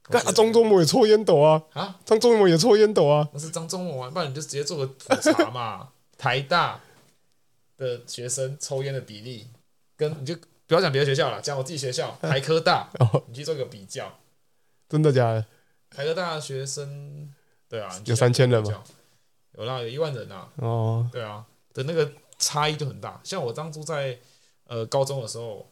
干啊，张忠谋也抽烟斗啊！啊，张忠谋也抽烟斗啊！那是张忠谋啊，不然你就直接做个普查嘛。[laughs] 台大的学生抽烟的比例，跟你就不要讲别的学校了，讲我自己学校 [laughs] 台科大，你去做个比较。真的假的？台科大的学生，对啊，有三千人吗？有啦，有一万人啊。哦，对啊，的那个差异就很大。像我当初在呃高中的时候，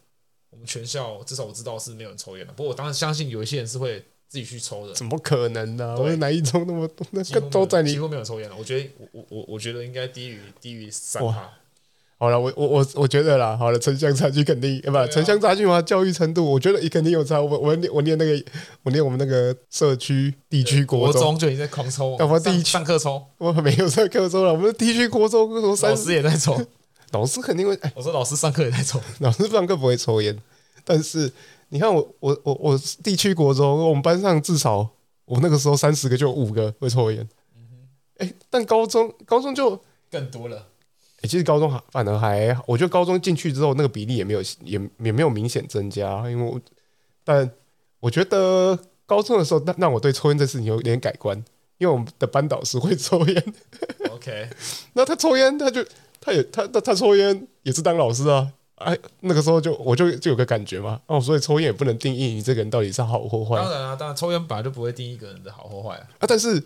我们全校至少我知道是没有人抽烟的。不过我当时相信有一些人是会。自己去抽的？怎么可能呢？我哪一中那么多？那个都在你几乎没有抽烟了。我觉得，我我我我觉得应该低于低于三趴。好了，我我我我觉得啦，好了，城乡差距肯定，不，城乡差距嘛，教育程度，我觉得也肯定有差。我我念我念那个，我念我们那个社区地区国中就已经在狂抽，我们第一上课抽，我没有上课抽了。我们地区国中，老师也在抽，老师肯定会。哎我说老师上课也在抽，[laughs] 老师上课不会抽烟，但是你看我我我我地区国中，我们班上至少。我那个时候三十个就有五个会抽烟，哎，但高中高中就更多了。哎，其实高中还反而还，我觉得高中进去之后那个比例也没有也也没有明显增加，因为我但我觉得高中的时候让让我对抽烟这事情有点改观，因为我们的班导师会抽烟。OK，[laughs] 那他抽烟他就他也他他他抽烟也是当老师啊。哎，那个时候就我就就有个感觉嘛，哦，所以抽烟也不能定义你这个人到底是好或坏。当然啊，当然抽烟本来就不会定义一个人的好或坏啊。啊，但是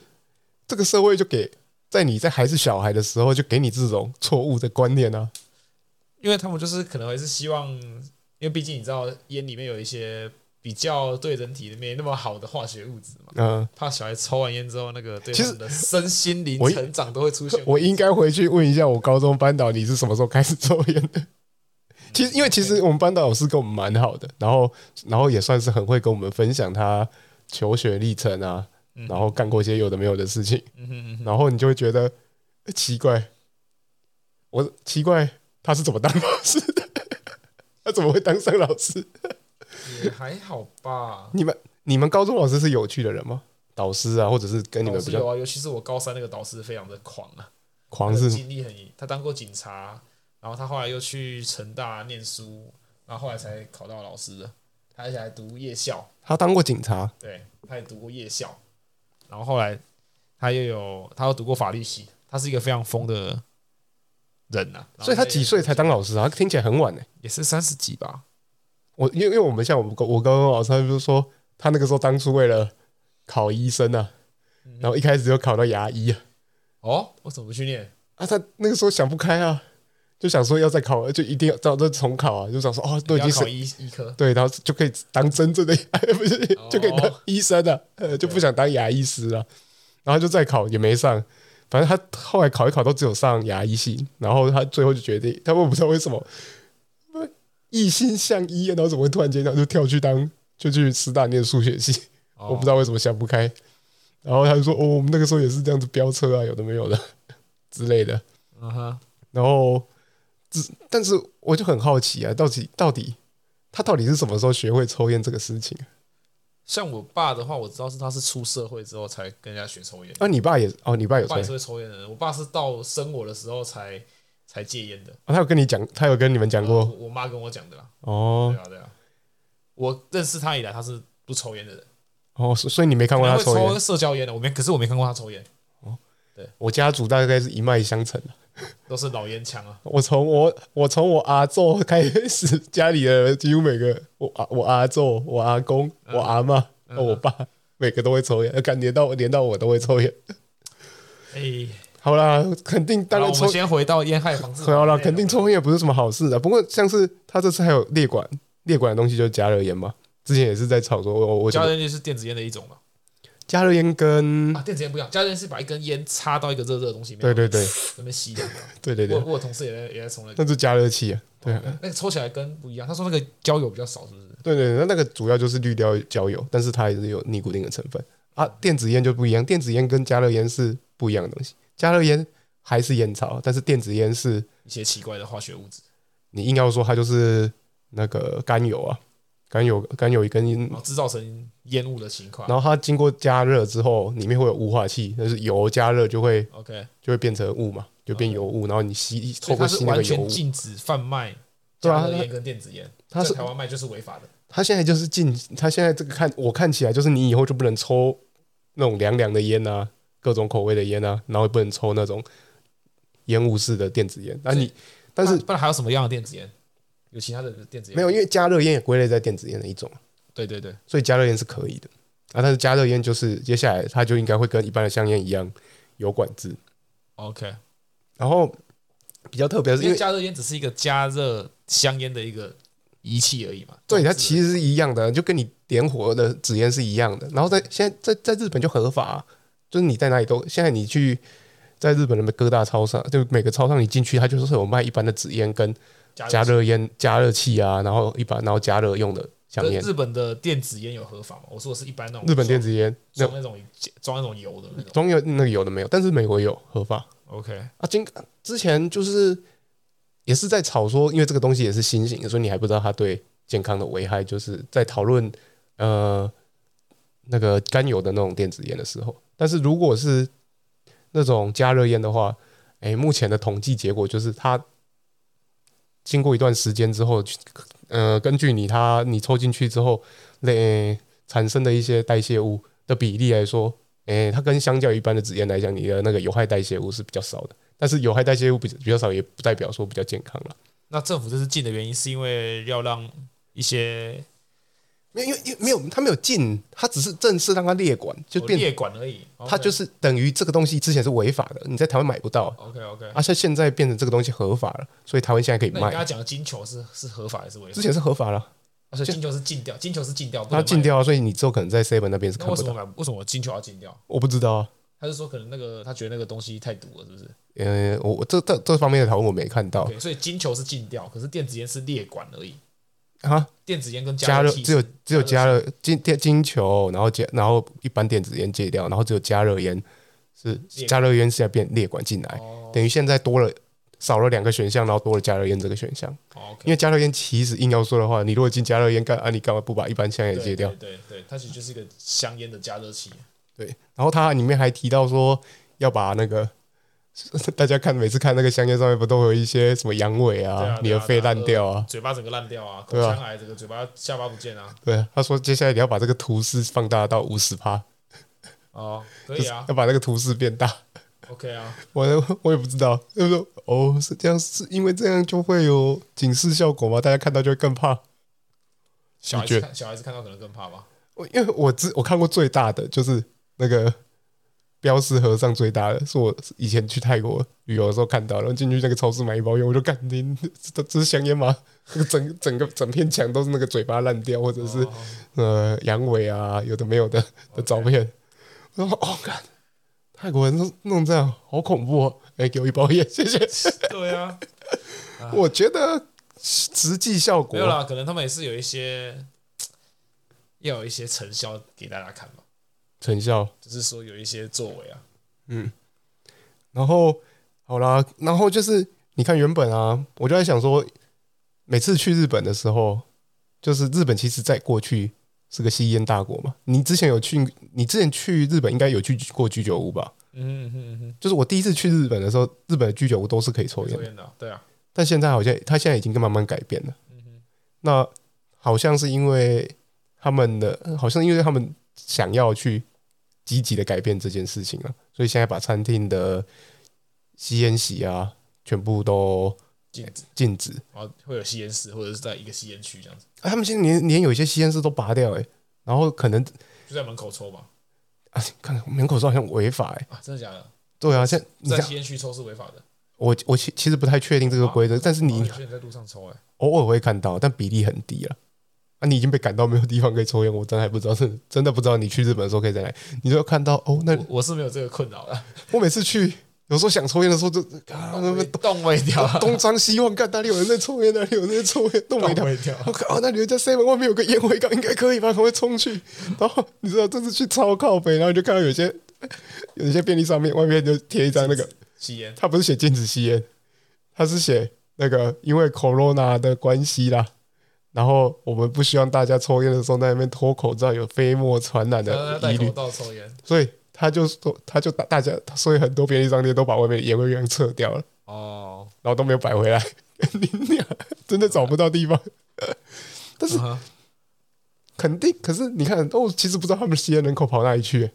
这个社会就给在你在还是小孩的时候就给你这种错误的观念啊，因为他们就是可能还是希望，因为毕竟你知道烟里面有一些比较对人体没那么好的化学物质嘛，嗯，怕小孩抽完烟之后那个对他们的身心灵成长都会出现。我应该回去问一下我高中班导，你是什么时候开始抽烟的？其实，因为其实我们班导老师跟我们蛮好的，然后，然后也算是很会跟我们分享他求学历程啊，然后干过一些有的没有的事情，然后你就会觉得奇怪，我奇怪他是怎么当老师的？[laughs] 他怎么会当上老师？也还好吧。你们你们高中老师是有趣的人吗？导师啊，或者是跟你们比较有啊？尤其是我高三那个导师非常的狂啊，狂是经历很，他当过警察。然后他后来又去成大念书，然后后来才考到老师的。他而且还读夜校，他当过警察，对，他也读过夜校。然后后来他又有，他又读过法律系。他是一个非常疯的人呐、啊。所以他几岁才当老师啊？他听起来很晚呢，也是三十几吧。我因为因为我们像我们我刚刚老师，他就说他那个时候当初为了考医生啊，然后一开始就考到牙医啊。哦，我怎么不去念啊？他那个时候想不开啊。就想说要再考，就一定要找这重考啊！就想说哦，都已经考医医科，对，然后就可以当真正的，不是就可以当医生了，呃，就不想当牙医师了。然后就再考也没上，反正他后来考一考都只有上牙医系。然后他最后就决定，他我不知道为什么一心向医，然后怎么会突然间就跳去当，就去师大念数学系？我不知道为什么想不开。然后他就说：“哦，我们那个时候也是这样子飙车啊，有的没有的 [laughs] 之类的。”嗯哼，然后。但是我就很好奇啊，到底到底他到底是什么时候学会抽烟这个事情？像我爸的话，我知道是他是出社会之后才跟人家学抽烟。啊，你爸也哦，你爸有抽？我爸也是会抽烟的人。我爸是到生我的时候才才戒烟的。啊，他有跟你讲，他有跟你们讲过？我妈跟我讲的啦。哦，对啊，对啊。我认识他以来，他是不抽烟的人。哦，所以你没看过他抽烟？社交烟的，我没，可是我没看过他抽烟。哦，对，我家族大概是一脉相承的。都是老烟枪啊！[laughs] 我从我我从我阿祖开始，家里的几乎每个我阿我阿祖、我阿公、我阿妈、我爸，每个都会抽烟，感觉到连到我都会抽烟。哎，好啦，肯定当然抽。我们先回到烟害防治。[laughs] 好了，肯定抽烟也不是什么好事的。不过像是他这次还有列管列管的东西，就是加热烟嘛。之前也是在炒作，我我加热烟就是电子烟的一种嘛。加热烟跟啊电子烟不一样，加热烟是把一根烟插到一个热热的东西里面，对对对，那边吸的。[laughs] 对对对，我我同事也在也在抽那个，那是加热器啊。对，那个抽起来跟不一样。他说那个焦油比较少，是不是？对对，那那个主要就是滤掉焦油，但是它也是有尼古丁的成分啊。电子烟就不一样，电子烟跟加热烟是不一样的东西。加热烟还是烟草，但是电子烟是一些奇怪的化学物质。你硬要说它就是那个甘油啊，甘油甘油一根制造成烟雾的情况。然后它经过加热之后，里面会有雾化器，但是油加热就会 OK 就会变成雾嘛，就变油雾，然后你吸透过吸那个油雾。完全禁止贩卖加热烟跟电子烟，它是台湾卖就是违法的。它现在就是禁，它现在这个看我看起来就是你以后就不能抽那种凉凉的烟啊，各种口味的烟啊，然后也不能抽那种烟雾式的电子烟。那你但是不然还有什么样的电子烟？有其他的电子烟？没有，因为加热烟也归类在电子烟的一种。对对对，所以加热烟是可以的啊。但是加热烟就是接下来它就应该会跟一般的香烟一样有管制。OK，然后比较特别是因为加热烟只是一个加热香烟的一个。仪器而已嘛，对，它其实是一样的，就跟你点火的纸烟是一样的。然后在现在在在日本就合法啊，就是你在哪里都现在你去在日本的各大超商，就每个超市你进去，它就是有卖一般的纸烟跟加热烟加热器啊，然后一般然后加热用的香烟。日本的电子烟有合法吗？我说的是一般那种日本电子烟装那种装那种油的那种，装有那个油的没有，但是美国有合法。OK 啊，今之前就是。也是在吵说，因为这个东西也是新型，所以你还不知道它对健康的危害。就是在讨论呃那个甘油的那种电子烟的时候，但是如果是那种加热烟的话，哎，目前的统计结果就是它经过一段时间之后，呃，根据你它你抽进去之后，那产生的一些代谢物的比例来说，哎，它跟相较一般的纸烟来讲，你的那个有害代谢物是比较少的。但是有害代谢物比比较少，也不代表说比较健康了。那政府这是禁的原因，是因为要让一些没有，因为因为没有，他没有禁，他只是正式让他列管，就变列管而已。他就是等于这个东西之前是违法的，你在台湾买不到。OK OK，而且现在变成这个东西合法了，所以台湾现在可以卖。那你刚刚讲的金球是是合法还是违法？之前是合法了，所以金球是禁掉，金球是禁掉，它禁掉，所以你之后可能在 Seven 那边是看不到。为什么为什么金球要禁掉？我不知道啊。他是说可能那个他觉得那个东西太毒了，是不是？呃，我我这这这方面的讨论我没看到。所以金球是禁掉，可是电子烟是列管而已。啊，电子烟跟加热只有只有加热热金电金球，然后加然后一般电子烟戒掉，然后只有加热烟是加热烟是要变列管进来，哦、等于现在多了少了两个选项，然后多了加热烟这个选项。哦 okay、因为加热烟其实硬要说的话，你如果进加热烟干啊，你干嘛不把一般香烟戒掉？对对，对对，它其实就是一个香烟的加热器。对，然后它里面还提到说。要把那个 [laughs] 大家看，每次看那个香烟上面不都有一些什么阳痿啊，啊你的肺烂掉啊，嘴巴整个烂掉啊，口腔癌，这个嘴巴下巴不见啊。对，他说接下来你要把这个图示放大到五十趴。哦，可以啊，要把那个图示变大。OK 啊，我我也不知道，就是说哦，是这样，是因为这样就会有警示效果吗？大家看到就会更怕。小孩子看，小孩子看到可能更怕吧。我因为我知我看过最大的就是那个。标识盒上最大的是我以前去泰国旅游的时候看到，然后进去那个超市买一包烟，我就干，[laughs] 这这是香烟吗？那 [laughs] 个整整个整片墙都是那个嘴巴烂掉或者是呃阳痿啊，有的没有的的照片。然后哦，干，泰国人弄弄这样好恐怖哦！哎，给我一包烟，[laughs] 谢谢。对啊，我觉得实际效果没有啦，可能他们也是有一些要有一些成效给大家看嘛。成效，就是说有一些作为啊，嗯，然后好啦，然后就是你看原本啊，我就在想说，每次去日本的时候，就是日本其实在过去是个吸烟大国嘛。你之前有去，你之前去日本应该有去过居酒屋吧？嗯嗯嗯，就是我第一次去日本的时候，日本的居酒屋都是可以抽烟的，的，对啊。但现在好像他现在已经慢慢改变了，嗯哼，那好像是因为他们的，好像因为他们想要去。积极的改变这件事情了，所以现在把餐厅的吸烟席啊，全部都禁止禁止，然后会有吸烟室或者是在一个吸烟区这样子。啊，他们现在连连有一些吸烟室都拔掉哎、欸，然后可能就在门口抽吧。啊，看门口抽好像违法哎、欸，啊，真的假的？对啊，现在在吸烟区抽是违法的。我我其其实不太确定这个规则，啊、但是你有些人在路上抽哎、欸，偶尔会看到，但比例很低了。啊，你已经被赶到没有地方可以抽烟，我真的还不知道，是真的不知道你去日本的时候可以在哪。你就看到哦，那我，我是没有这个困扰的。我每次去，有时候想抽烟的时候就，动未动未掉，[laughs] 东张西望，看哪里有人在抽烟，哪里有人在抽烟，动未掉。我靠，那里有在 seven 外面有个烟灰缸，应该可以吧？赶快冲去。然后你知道这次去超靠北，然后就看到有些有些便利上面外面就贴一张那个吸烟，他不是写禁止吸烟，他是写那个因为 corona 的关系啦，然后我们不希望大家抽烟的时候在那边脱口罩有飞沫传染的疑虑，抽烟，所以他就说他就大家，所以很多便利商店都把外面的烟灰缸撤掉了哦，然后都没有摆回来，[laughs] 你俩真的找不到地方，[laughs] 但是肯定，可是你看，哦，其实不知道他们吸烟人口跑哪里去。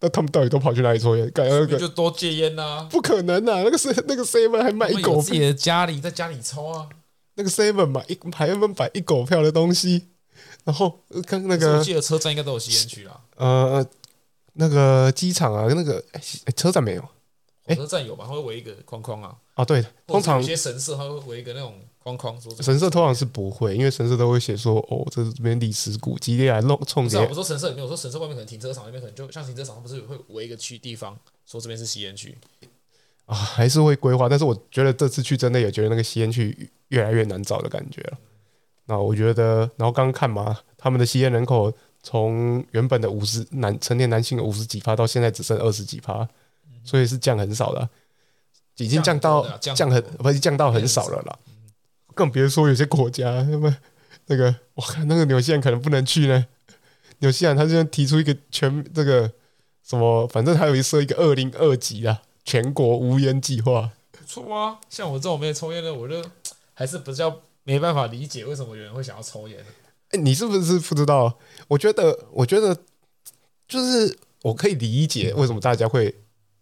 那他们到底都跑去哪里抽烟？感觉那个就多戒烟呐？不可能啊！那个是那个 seven 还卖一狗自己的家里在家里抽啊？那个 seven 买一还分摆一狗票的东西，然后跟那个我记得车站应该都有吸烟区啦。呃，那个机场啊，那个哎车站没有，火车站有吧？它会围一个框框啊。啊，对，通常有些神社它会围一个那种。框框说神社通常是不会，因为神社都会写说哦，这是这边历史古迹，来弄冲击。我说神社里面，我说神社外面可能停车场那边可能就像停车场，不是会围一个区地方，说这边是吸烟区啊，还是会规划。但是我觉得这次去真的也觉得那个吸烟区越来越难找的感觉了。那我觉得，然后刚刚看嘛，他们的吸烟人口从原本的五十男成年男性五十几趴，到现在只剩二十几趴，所以是降很少了，已经降到降很不是降到很少了啦。更别说有些国家，那么那个，我看那个纽西兰可能不能去呢。纽西兰他现在提出一个全这个什么，反正他有一设一个二零二级啊，全国无烟计划。不错啊，像我这种没有抽烟的，我就还是比较没办法理解为什么有人会想要抽烟。哎，你是不是不知道？我觉得，我觉得就是我可以理解为什么大家会。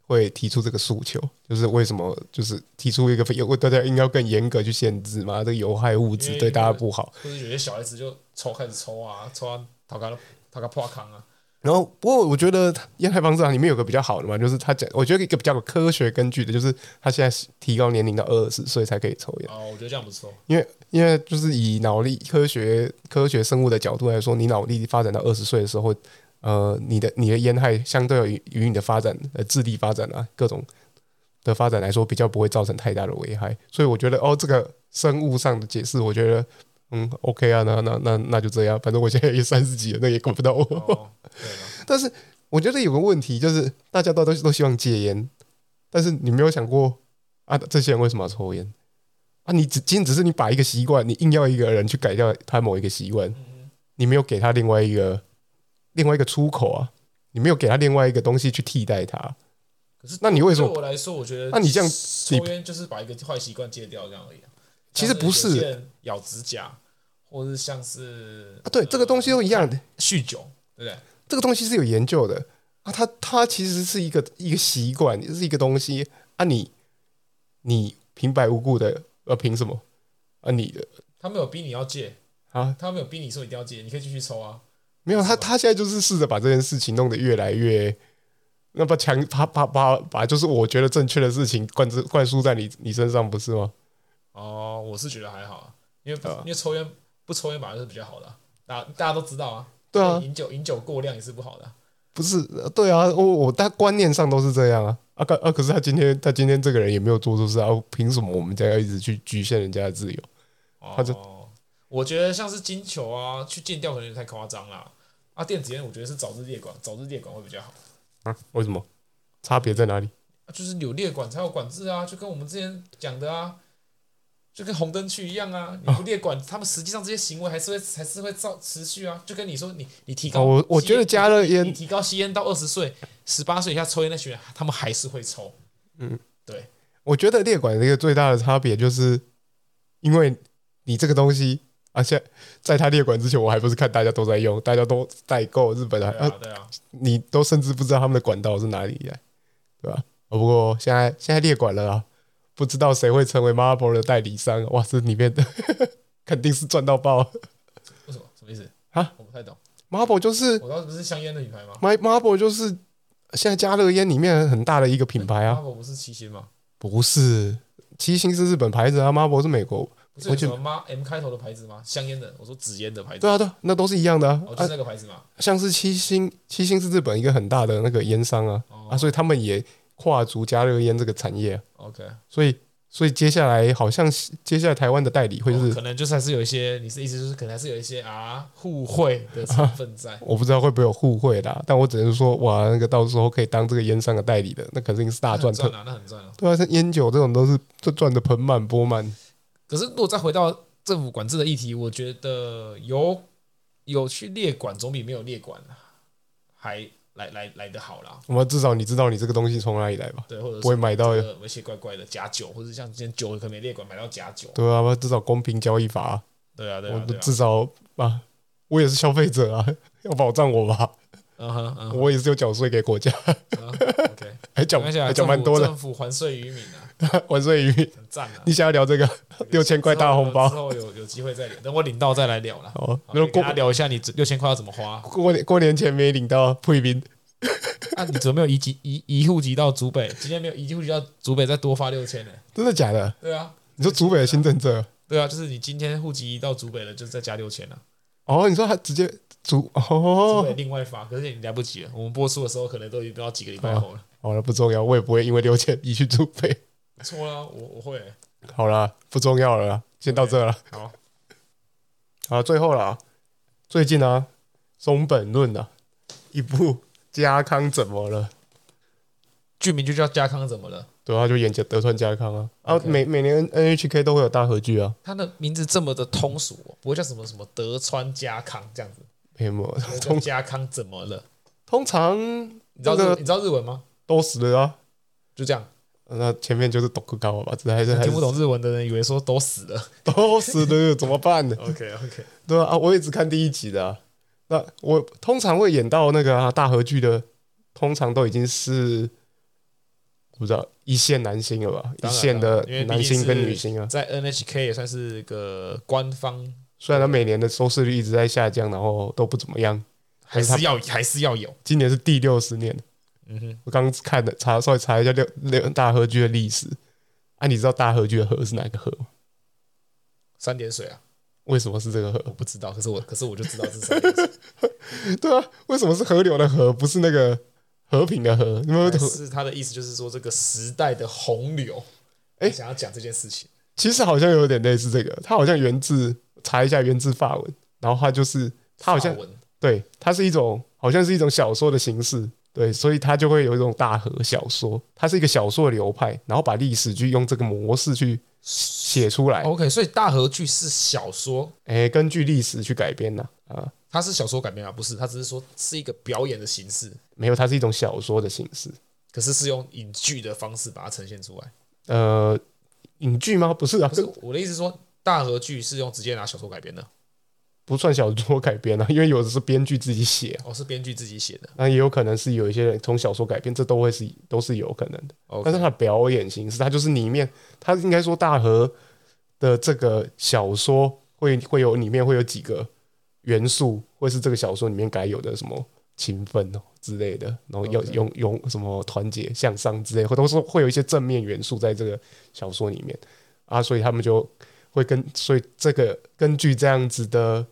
会提出这个诉求，就是为什么？就是提出一个有大家应该更严格去限制嘛？这个有害物质对大家不好。就是有些小孩子就抽开始抽啊，抽啊，他个他个破康啊。然后，不过我觉得烟害防治里面有个比较好的嘛，就是他讲，我觉得一个比较有科学根据的，就是他现在提高年龄到二十岁才可以抽烟。哦，我觉得这样不错。因为因为就是以脑力科学科学生物的角度来说，你脑力发展到二十岁的时候。呃，你的你的烟害相对于与你的发展呃智力发展啊各种的发展来说，比较不会造成太大的危害，所以我觉得哦，这个生物上的解释，我觉得嗯 OK 啊，那那那那就这样，反正我现在也三十几了，那也管不到我。哦、[laughs] 但是我觉得有个问题就是，大家都都都希望戒烟，但是你没有想过啊，这些人为什么要抽烟啊？你只仅仅只是你把一个习惯，你硬要一个人去改掉他某一个习惯，你没有给他另外一个。另外一个出口啊，你没有给他另外一个东西去替代他。可是，那你为什么？对我来说，我觉得，那你这样抽烟就是把一个坏习惯戒掉这样而已。其实不是，咬指甲，或是像是啊，对，这个东西都一样的。酗酒，对不对？这个东西是有研究的啊，它它其实是一个一个习惯，是一个东西啊你，你你平白无故的呃，凭什么啊？你的他没有逼你要戒啊，他没有逼你说一定要戒，你可以继续抽啊。没有他，他现在就是试着把这件事情弄得越来越，那把强，把把把把，就是我觉得正确的事情灌灌灌输在你你身上，不是吗？哦，我是觉得还好啊，因为因为抽烟不抽烟反而是比较好的，大家大家都知道啊。对啊，饮酒饮酒过量也是不好的。不是，对啊，我我大观念上都是这样啊。啊可啊，可是他今天他今天这个人也没有做错事啊，凭什么我们家要一直去局限人家的自由？他就。我觉得像是金球啊，去禁掉可能有点太夸张了。啊，电子烟我觉得是早日列管，早日列管会比较好。啊？为什么？差别在哪里？啊，就是有列管才有管制啊，就跟我们之前讲的啊，就跟红灯区一样啊。你不列管，啊、他们实际上这些行为还是会还是会照持续啊。就跟你说，你你提高，啊、我我觉得加热烟，你提高吸烟到二十岁、十八岁以下抽烟那些人，他们还是会抽。嗯，对。我觉得列管的一个最大的差别就是，因为你这个东西。而且在他列管之前，我还不是看大家都在用，大家都代购日本的，啊，对啊，你都甚至不知道他们的管道是哪里来，对吧？哦，不过现在现在列管了啊，不知道谁会成为 Marlboro 的代理商？哇，这里面的 [laughs] 肯定是赚到爆！为什么？什么意思啊？我不太懂。Marlboro 就是我当时不是香烟的品牌吗？Marlboro 就是现在加热烟里面很大的一个品牌啊。Marlboro 不是七星吗？不是，七星是日本牌子啊，Marlboro 是美国。不是有什么吗 M 开头的牌子吗？香烟的，我说纸烟的牌子。对啊，对，那都是一样的啊。哦，就是那个牌子嘛。像是七星，七星是日本一个很大的那个烟商啊，啊，所以他们也跨足加热烟这个产业。OK，所以，所以接下来好像接下来台湾的代理会是、哦、可能就是还是有一些，你是意思就是可能还是有一些啊互惠的成分在。[laughs] 我不知道会不会有互惠啦，但我只能说哇，那个到时候可以当这个烟商的代理的，那肯定是大赚特。那很赚啊，对啊，像烟酒这种都是这赚的盆满钵满。可是如果再回到政府管制的议题，我觉得有有去列管总比没有列管还。来来来的好啦，我们至少你知道你这个东西从哪里来吧？对，或者不会买到一些怪怪的假酒，或者像之前酒可没列管买到假酒。对啊，至少公平交易法、啊。对啊，对啊，对啊，至少啊，我也是消费者啊，[laughs] 要保障我吧。嗯哼，嗯哼，我也是有缴税给国家。Uh、huh, [laughs] OK，还缴还缴蛮多的。政府还税于民啊，还税于民，很赞啊！你想要聊这个六千块大红包？之后有有机会再聊，等我领到再来聊了。哦，那跟他聊一下你六千块要怎么花？过年过年前没领到退兵。[laughs] 啊，你怎么没有移籍移移户籍到竹北？今天没有移户籍到竹北，再多发六千呢？真的假的？对啊，你说竹北的新政策？对啊，就是你今天户籍移到竹北了，就再加六千了。哦，你说他直接竹哦，竹北另外发，可是你来不及了。我们播出的时候可能都已经要几个礼拜后了。好了，不重要，我也不会因为六千移去竹北。错了，我我会。好了，不重要了，先到这了。好，好，最后了，最近啊，松本润啊，一部。家康怎么了？剧名就叫家康怎么了？对啊，就演德川家康啊。啊，每每年 NHK 都会有大合剧啊。他的名字这么的通俗，不会叫什么什么德川家康这样子。没有，通家康怎么了？通常你知道你知道日文吗？都死了啊，就这样。那前面就是读高吧，这还是还听不懂日文的人以为说都死了，[laughs] 都死了怎么办呢？[laughs] OK OK，对啊，我也只看第一集的啊。那我通常会演到那个、啊、大和剧的，通常都已经是不知道一线男星了吧？一线的男星跟女星啊，在 NHK 也算是个官方。虽然他每年的收视率一直在下降，然后都不怎么样，还是要还是要有。今年是第六十年。嗯哼，我刚看的查稍微查一下六六大河剧的历史。啊，你知道大河剧的河是哪个河吗？三点水啊。为什么是这个河？我不知道，可是我可是我就知道是什么。[laughs] 对啊，为什么是河流的河，不是那个和平的和？因为是他的意思，就是说这个时代的洪流。哎，想要讲这件事情，其实好像有点类似这个。他好像源自查一下源自法文，然后他就是他好像对，它是一种好像是一种小说的形式，对，所以他就会有一种大河小说。它是一个小说流派，然后把历史剧用这个模式去。写出来，OK，所以大河剧是小说，哎、欸，根据历史去改编的啊。它是小说改编啊，不是？它只是说是一个表演的形式，没有，它是一种小说的形式，可是是用影剧的方式把它呈现出来。呃，影剧吗？不是啊，是我的意思说，大河剧是用直接拿小说改编的。不算小说改编啊，[laughs] 因为有的是编剧自己写，哦，是编剧自己写的，那也有可能是有一些人从小说改编，这都会是都是有可能的。但是它的表演形式，它就是里面，它应该说大河的这个小说会会有里面会有几个元素，会是这个小说里面该有的什么勤奋哦之类的，然后要用用什么团结向上之类，或都是会有一些正面元素在这个小说里面啊，所以他们就会跟所以这个根据这样子的。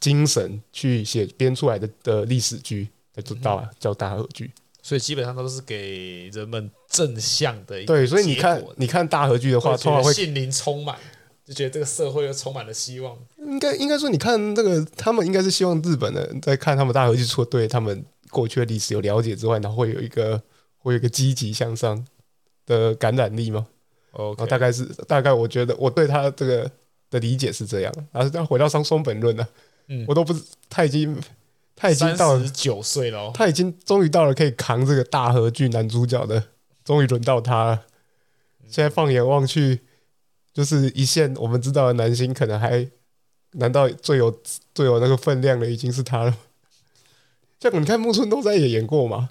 精神去写编出来的的历史剧，叫做大叫大和剧，所以基本上都是给人们正向的。对，所以你看，你看大和剧的话，通常会心灵充满，就觉得这个社会又充满了希望。应该应该说，你看这个，他们应该是希望日本人在看他们大和剧，除了对他们过去的历史有了解之外，然后会有一个会有一个积极向上的感染力吗。哦 Okay，大概是大概，我觉得我对他这个的理解是这样。然后再回到上松本论呢。嗯，我都不知他已经他已经到了十九岁了，他已经终于到了可以扛这个大和剧男主角的，终于轮到他了。现在放眼望去，就是一线我们知道的男星，可能还难道最有最有那个分量的已经是他了？[laughs] 像你看木村拓哉也演过嘛。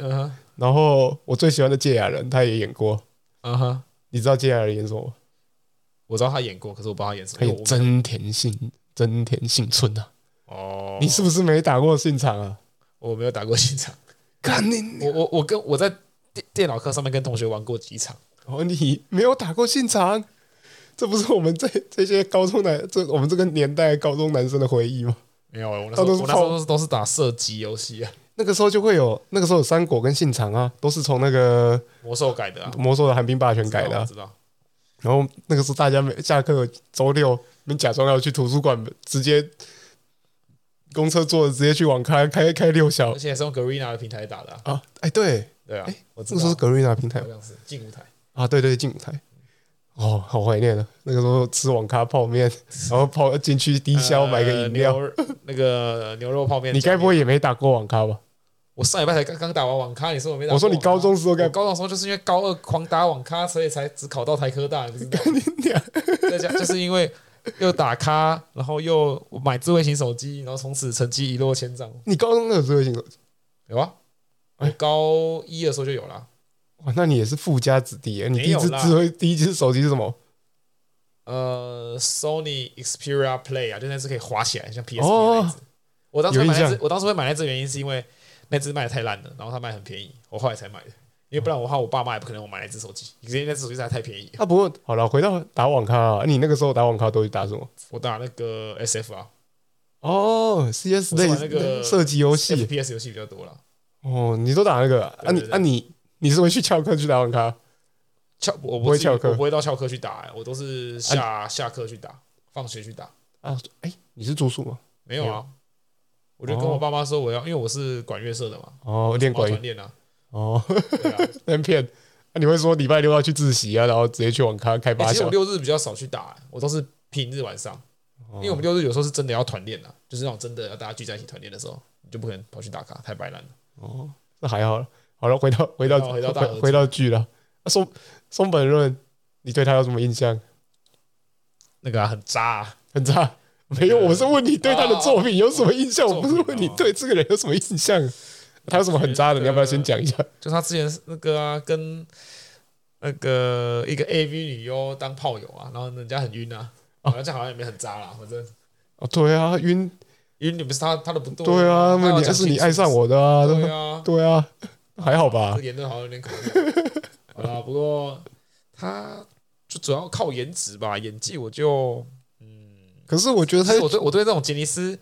然后我最喜欢的芥雅人他也演过，嗯哼。你知道芥雅人演什么？我知道他演过，可是我不知道他演什么。他演真田幸真田幸村啊。哦，你是不是没打过信场啊？我没有打过信长，干你！我我我跟我在电电脑课上面跟同学玩过几场。哦，你没有打过信场，这不是我们这这些高中男这我们这个年代高中男生的回忆吗？没有，我那时候我那时候都是打射击游戏啊。那个时候就会有，那个时候有三国跟信长啊，都是从那个魔兽改的啊，魔兽的寒冰霸权改的啊，知道。然后那个时候大家没下课，周六你们假装要去图书馆，直接公车坐着直接去网咖开开六小，而且是用 Garena 的平台打的啊！啊哎，对对啊，哎，我这是 Garena 平台，好像是劲舞台啊，对对劲舞台。哦，好怀念啊！那个时候吃网咖泡面，[laughs] 然后泡进去低消买个饮料，呃、那个牛肉泡面。你该不会也没打过网咖吧？我上礼拜才刚刚打完网咖，你说我没打过？我说你高中时候干？高中时候就是因为高二狂打网咖，所以才只考到台科大，你不知道？[laughs] 在家就是因为 [laughs] 又打咖，然后又买智慧型手机，然后从此成绩一落千丈。你高中有智慧型手机？有啊，我高一的时候就有了。哇，那你也是富家子弟耶！你第一只智慧第一只手机是什么？呃，Sony Xperia Play 啊，就那只可以滑起来，像 PSP 那支。我当时买我当时会买那只原因是因为那只卖的太烂了，然后它卖很便宜，我后来才买的。因为不然的话我爸妈也不可能我买一只手机，因为那只手机实在太便宜。啊，不过好了，回到打网咖啊，你那个时候打网咖都是打什么？我打那个 SF 啊。哦，CS 类那个射击游戏，PS 游戏比较多了。哦，你都打那个？啊你啊你。你是会去翘课去打网咖？翘我不会翘课，我不会到翘课去打、欸，我都是下、啊、下课去打，放学去打。啊，哎、欸，你是住宿吗？没有啊，我就跟我爸妈说我要，因为我是管乐社的嘛。哦，练管练啊。哦，那骗、啊。[laughs] 那、啊、你会说礼拜六要去自习啊，然后直接去网咖开八小、欸？其实我六日比较少去打、欸，我都是平日晚上，哦、因为我们六日有时候是真的要团练啊，就是那种真的要大家聚在一起团练的时候，你就不可能跑去打卡，太白烂了。哦，那还好了。好了，回到回到回到回，回到剧了。松松本润，你对他有什么印象？那个、啊、很渣、啊，很渣。没有，我是问你对他的作品有什么印象？我不是问你对这个人有什么印象。他有什么很渣的？你要不要先讲一下？就他之前那个啊，跟那个一个 AV 女优当炮友啊，然后人家很晕啊。好像这好像也没很渣啦，反正。哦，对啊，晕晕，你不是他他的不对。对啊，那你还是你爱上我的啊？对啊，[laughs] 对啊。还好吧，言论好像有点可能。好了，不过他就主要靠颜值吧，演技我就嗯。可是我觉得他，我对我对这种杰尼斯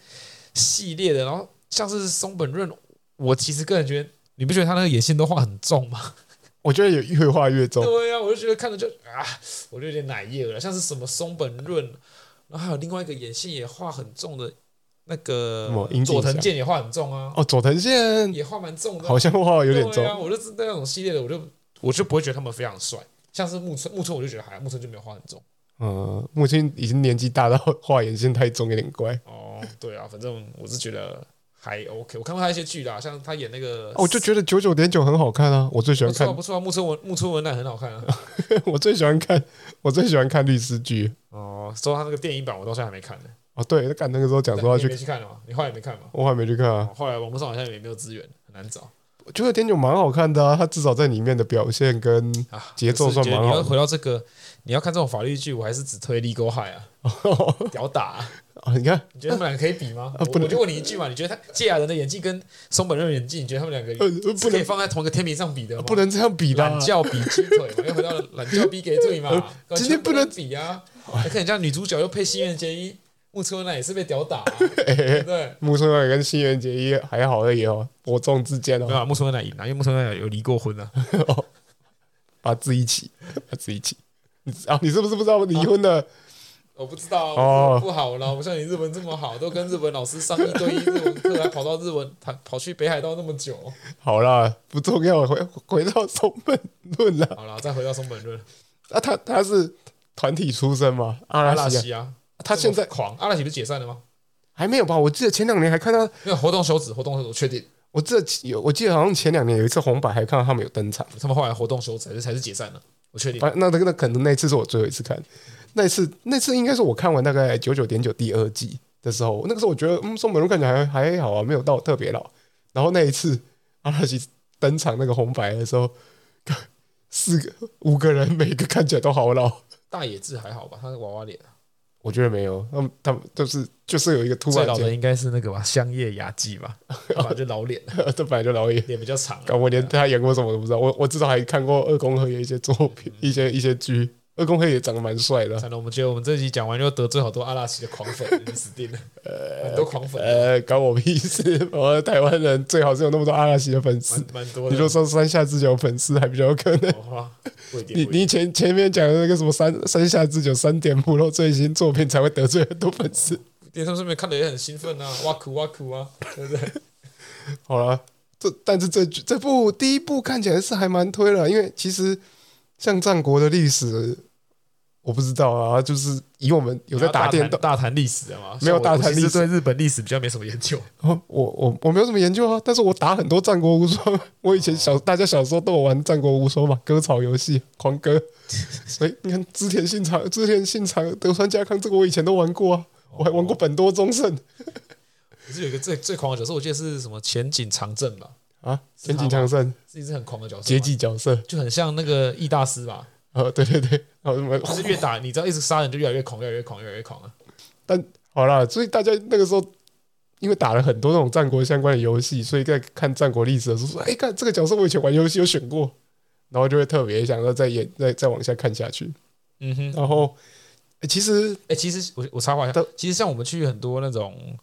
系列的，然后像是松本润，我其实个人觉得，你不觉得他那个眼线都画很重吗？我觉得也越画越重。对呀、啊，我就觉得看着就啊，我就有点奶液了。像是什么松本润，然后还有另外一个眼线也画很重的。那个佐藤健也画很重啊！哦，佐藤健也画蛮重的，好像画有点重。啊，我就知道那种系列的，我就我就不会觉得他们非常帅。像是木村，木村我就觉得还木村就没有画很重。嗯，木村已经年纪大到画眼线太重，有点怪。哦，对啊，反正我是觉得还 OK。我看过他一些剧啦，像他演那个，我就觉得九九点九很好看啊，我最喜欢看。不错啊，木村文木村文乃很好看啊，[laughs] 我最喜欢看，我最喜欢看律师剧。哦，说他那个电影版，我到现在还没看呢。哦，对，他赶那个时候讲说要去，没去看了吗？你后来没看吗？我还没去看啊。后来网络上好像也没有资源，很难找。我觉得点九蛮好看的啊，他至少在里面的表现跟节奏算蛮好。你要回到这个，你要看这种法律剧，我还是只推《Legal High》啊，[laughs] 屌打啊！你看，你觉得他们两个可以比吗？我就问你一句嘛，你觉得他芥雅人的演技跟松本润的演技，你觉得他们两个不可以放在同一个天平上比的吗？不能这样比的。懒觉比鸡腿嘛，又回到了懒觉比鸡腿嘛，今天不能比啊！看人家女主角又配新垣结衣。木村奈也是被屌打、啊，欸、对，[laughs] 木村奈跟新垣结衣还好而已哦，伯仲之间哦。没有、啊，木村奈赢了，因为木村奈有离过婚啊，[laughs] 把自己一起，把自己一起。啊，你是不是不知道离婚的、啊？我不知道哦，不好了，不像你日文这么好，都跟日本老师上一对一日文课，还跑到日文，他跑去北海道那么久。好了，不重要，回回到松本论了。好了，再回到松本论。啊，他他是团体出身吗？阿拉西啊。他现在狂阿拉西不是解散了吗？还没有吧？我记得前两年还看到没有活动休止，活动休止，确定。我记得有，我记得好像前两年有一次红白还看到他们有登场，他们后来活动休止，这才是解散了。我确定。那那那可能那次是我最后一次看，那次那次应该是我看完大概九九点九第二季的时候，那个时候我觉得嗯，宋本润看起来还还好啊，没有到特别老。然后那一次阿拉西登场那个红白的时候，[laughs] 四个五个人每个看起来都好老。大野智还好吧？他是娃娃脸。我觉得没有，他们他们就是就是有一个突然最老的应该是那个吧，香叶雅纪吧，[laughs] 本来就老脸，[laughs] 这本来就老脸，脸比较长。我连他演过什么都不知道，我我至少还看过二宫和也一些作品，一些一些剧。二宫黑也长得蛮帅的。惨了，我们觉得我们这集讲完就得罪好多阿拉西的狂粉，你死定了。呃，[laughs] 很多狂粉。呃，搞我屁事！[laughs] 我台湾人最好是有那么多阿拉西的粉丝，蛮多的。你就说山下智久粉丝还比较有可能。你你前前面讲的那个什么山山下智久三点目录最新作品才会得罪很多粉丝。电视上面看的也很兴奋啊，哇酷哇酷啊，对不对？[laughs] 好了，这但是这这部第一部看起来是还蛮推了，因为其实像战国的历史。我不知道啊，就是以我们有在打电动大谈历史的嘛，没有大谈历史，对日本历史比较没什么研究。我我我没有什么研究啊，但是我打很多战国无双。我以前小大家小时候都有玩战国无双嘛，割草游戏狂割。[laughs] 所以你看织田信长、织田信长、德川家康，这个我以前都玩过啊，我还玩过本多忠胜。可是有一个最最狂的角色，我记得是什么前景长政吧？啊，浅井长政是一只很狂的角色，阶级角色，就很像那个易大师吧。哦，对对对，哦，什么？就是越打，你知道，一直杀人就越来越狂，越来越狂，越来越狂啊。但好啦，所以大家那个时候，因为打了很多那种战国相关的游戏，所以在看战国历史的时候说，哎，看这个角色，我以前玩游戏有选过，然后就会特别想要再演，再再往下看下去。嗯哼，然后，欸、其实，哎、欸，其实我我插话一下，其实像我们去很多那种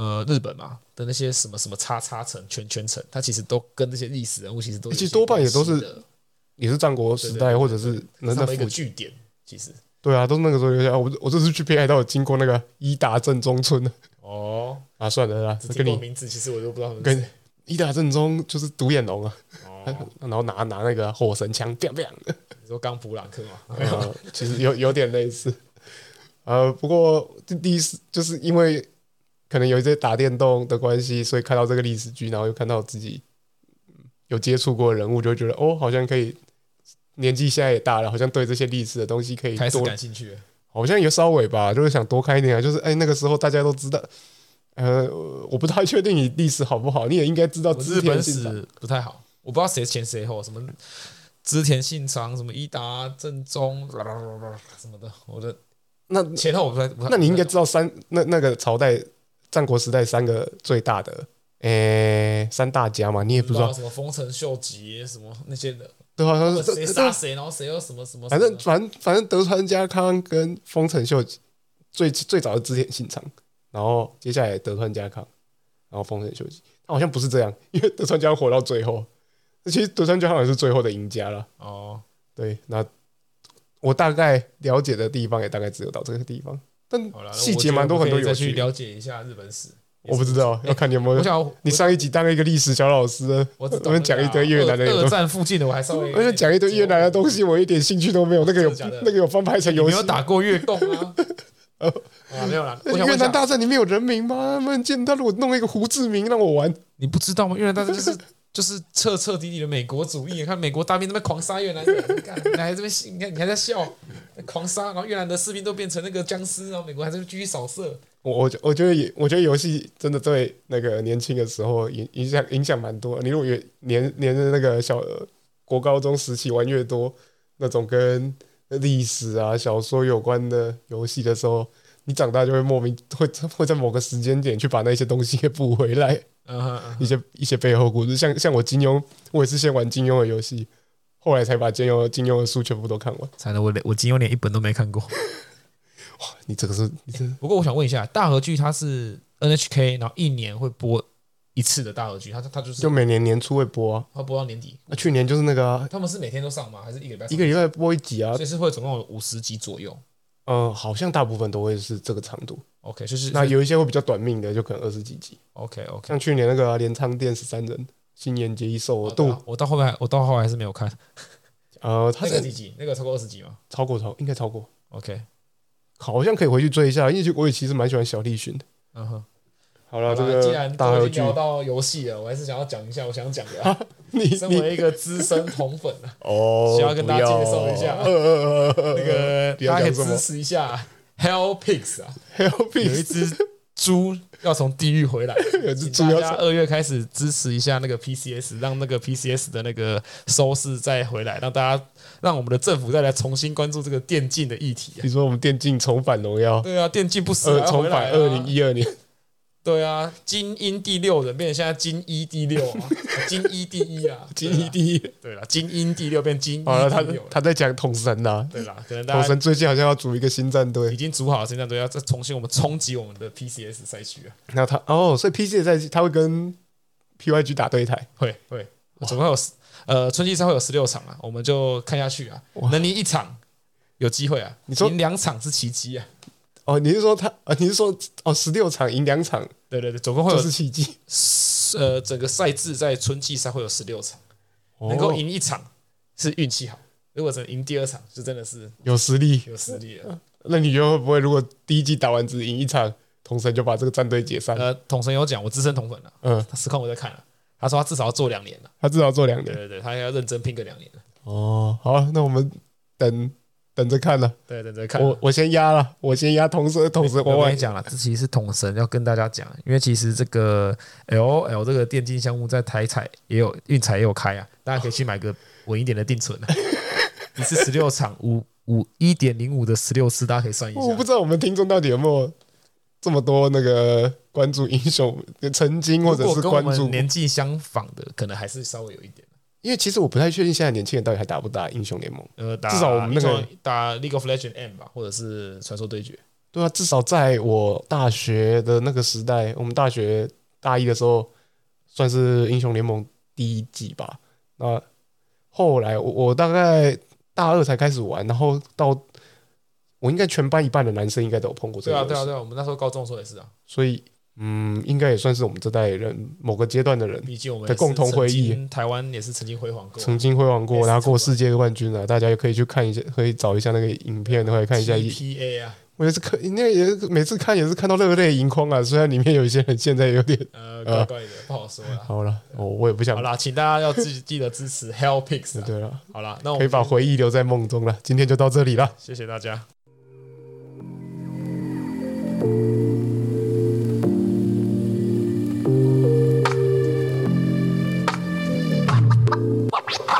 呃日本嘛的那些什么什么叉叉城、圈圈城，它其实都跟那些历史人物其实都，其实多半也都是。也是战国时代，或者是那那个据点，其实对啊，都是那个时候留下。我我这次去北海道有经过那个伊达正中村哦，啊，算了啦，跟你名字其实我都不知道。跟伊达正宗就是独眼龙啊，然后拿拿那个火神枪，砰砰的。你说刚普朗克嘛？其实有有点类似。呃，不过第一次就是因为可能有一些打电动的关系，所以看到这个历史剧，然后又看到自己有接触过的人物，就会觉得哦，好像可以。年纪现在也大了，好像对这些历史的东西可以多开始感兴趣。好像也稍微吧，就是想多看一点啊。就是哎，那个时候大家都知道，呃，我不太确定你历史好不好，你也应该知道织田信长不太好，我不知道谁前谁后，什么织田信长，什么伊达正宗什么的，我的那前后我不太，那你应该知道三那那个朝代战国时代三个最大的，诶，三大家嘛，你也不知道什么丰臣秀吉什么那些的。对，好像是谁杀谁，然后谁又什么什么，反正反反正德川家康跟丰臣秀吉最最早的织田信长，然后接下来德川家康，然后丰臣秀吉，他好像不是这样，因为德川家康活到最后，其实德川家康也是最后的赢家了。哦，对，那我大概了解的地方也大概只有到这个地方，但细节蛮多，很多有趣。去了解一下日本史。我不知道，要看你有没有。我想你上一集当一个历史小老师，我我们讲一堆越南的。二战附近的我还稍微。而且讲一堆越南的东西，我一点兴趣都没有。那个有那个有翻拍成游戏。没有打过越共啊？[laughs] 啊，没有啦。越南大战里面有人名吗？他们见他如果弄一个胡志明让我玩，你不知道吗？越南大战就是 [laughs] 就是彻彻底底的美国主义。看美国大兵那边狂杀越南人，你看你还这边，你看你还在笑，狂杀，然后越南的士兵都变成那个僵尸，然后美国还在继续扫射。我我我觉得也，我觉得游戏真的对那个年轻的时候影影响影响蛮多。你如果越年年的那个小国高中时期玩越多那种跟历史啊小说有关的游戏的时候，你长大就会莫名会会在某个时间点去把那些东西给补回来。嗯哼，一些一些背后故事，像像我金庸，我也是先玩金庸的游戏，后来才把金庸金庸的书全部都看完。才能我连我金庸连一本都没看过。[laughs] 哇，你这个是，你这不过我想问一下，大河剧它是 NHK，然后一年会播一次的大河剧，它它就是就每年年初会播啊，它播到年底。那去年就是那个、啊，他们是每天都上吗？还是一个礼拜？一个礼拜播一集啊？所以是会总共有五十集左右。嗯，好像大部分都会是这个长度。OK，就是那有一些会比较短命的，就可能二十几集。OK OK，像去年那个镰仓殿十三人，新垣结衣受了度，我到后面我到后来还是没有看。[laughs] 呃，他那个几集？那个超过二十集吗？超过超应该超过。OK。好像可以回去追一下，因为我也其实蛮喜欢小栗旬的。嗯哼，好了，这个既然都已经聊到游戏了，我还是想要讲一下我想讲的。[laughs] 你 [laughs] 身为一个资深红粉啊哦，需要跟大家介绍一下，那个大家可以支持一下 Hell Pix 啊，Hell Pix 有一只猪要从地狱回来，[laughs] 请大家二月开始支持一下那个 PCS，让那个 PCS 的那个收视再回来，让大家。让我们的政府再来重新关注这个电竞的议题。你说我们电竞重返荣耀？对啊，电竞不死，重返二零一二年。对啊，精英第六人变成现在精一第六啊，[laughs] 金一第一啊，精一第一。对了，精英第六变精一第六。他他，他在讲统神呐。对啦，可能统神最近好像要组一个新战队，已经组好了新战队，要再重新我们冲击我们的 PCS 赛区啊。那他哦，所以 PCS 赛区他会跟 PYG 打对台，会会，总共有呃春季赛会有十六场啊，我们就看下去啊，能赢一场有机会啊，你说赢两场是奇迹啊。哦，你是说他？啊，你是说哦，十六场赢两场？对对对，总共会有是奇迹。呃，整个赛制在春季赛会有十六场，哦、能够赢一场是运气好，如果只能赢第二场，就真的是有实力，有实力了。[laughs] 那你觉得会不会，如果第一季打完只赢一场，统神就把这个战队解散？呃，统神有讲，我资深统粉了，嗯，实况我在看了，他说他至少要做两年了，他至少要做两年，对对对，他要认真拼个两年哦，好，那我们等。等着看呢，对，等着看。我我先压了，我先压同神，同神。我跟你讲了，这其实是统神要跟大家讲，因为其实这个 LOL 这个电竞项目在台彩也有运彩也有开啊，大家可以去买个稳一点的定存啊。[laughs] 你是十六场五五一点零五的十六次，大家可以算一下。我不知道我们听众到底有没有这么多那个关注英雄，曾经或者是关注年纪相仿的，可能还是稍微有一点。因为其实我不太确定现在年轻人到底还打不打英雄联盟。呃，至少我们那个打 League of Legends M 吧，或者是传说对决。对啊，至少在我大学的那个时代，我们大学大一的时候，算是英雄联盟第一季吧。那后来我我大概大二才开始玩，然后到我应该全班一半的男生应该都有碰过这个。对啊，对啊，对啊，我们那时候高中的时候也是啊。所以。嗯，应该也算是我们这代人某个阶段的人的共同回忆。台湾也是曾经辉煌过，曾经辉煌过，拿过世界冠军啊！大家也可以去看一下，可以找一下那个影片，或者看一下。PA 啊，我也是看，那也是每次看也是看到热泪盈眶啊！虽然里面有一些人现在有点呃怪怪的，不好说了。好了，我我也不想。好了，请大家要记记得支持 Hellpix。[laughs] 对了，好了，那我可以把回忆留在梦中了。今天就到这里了，谢谢大家。Ah!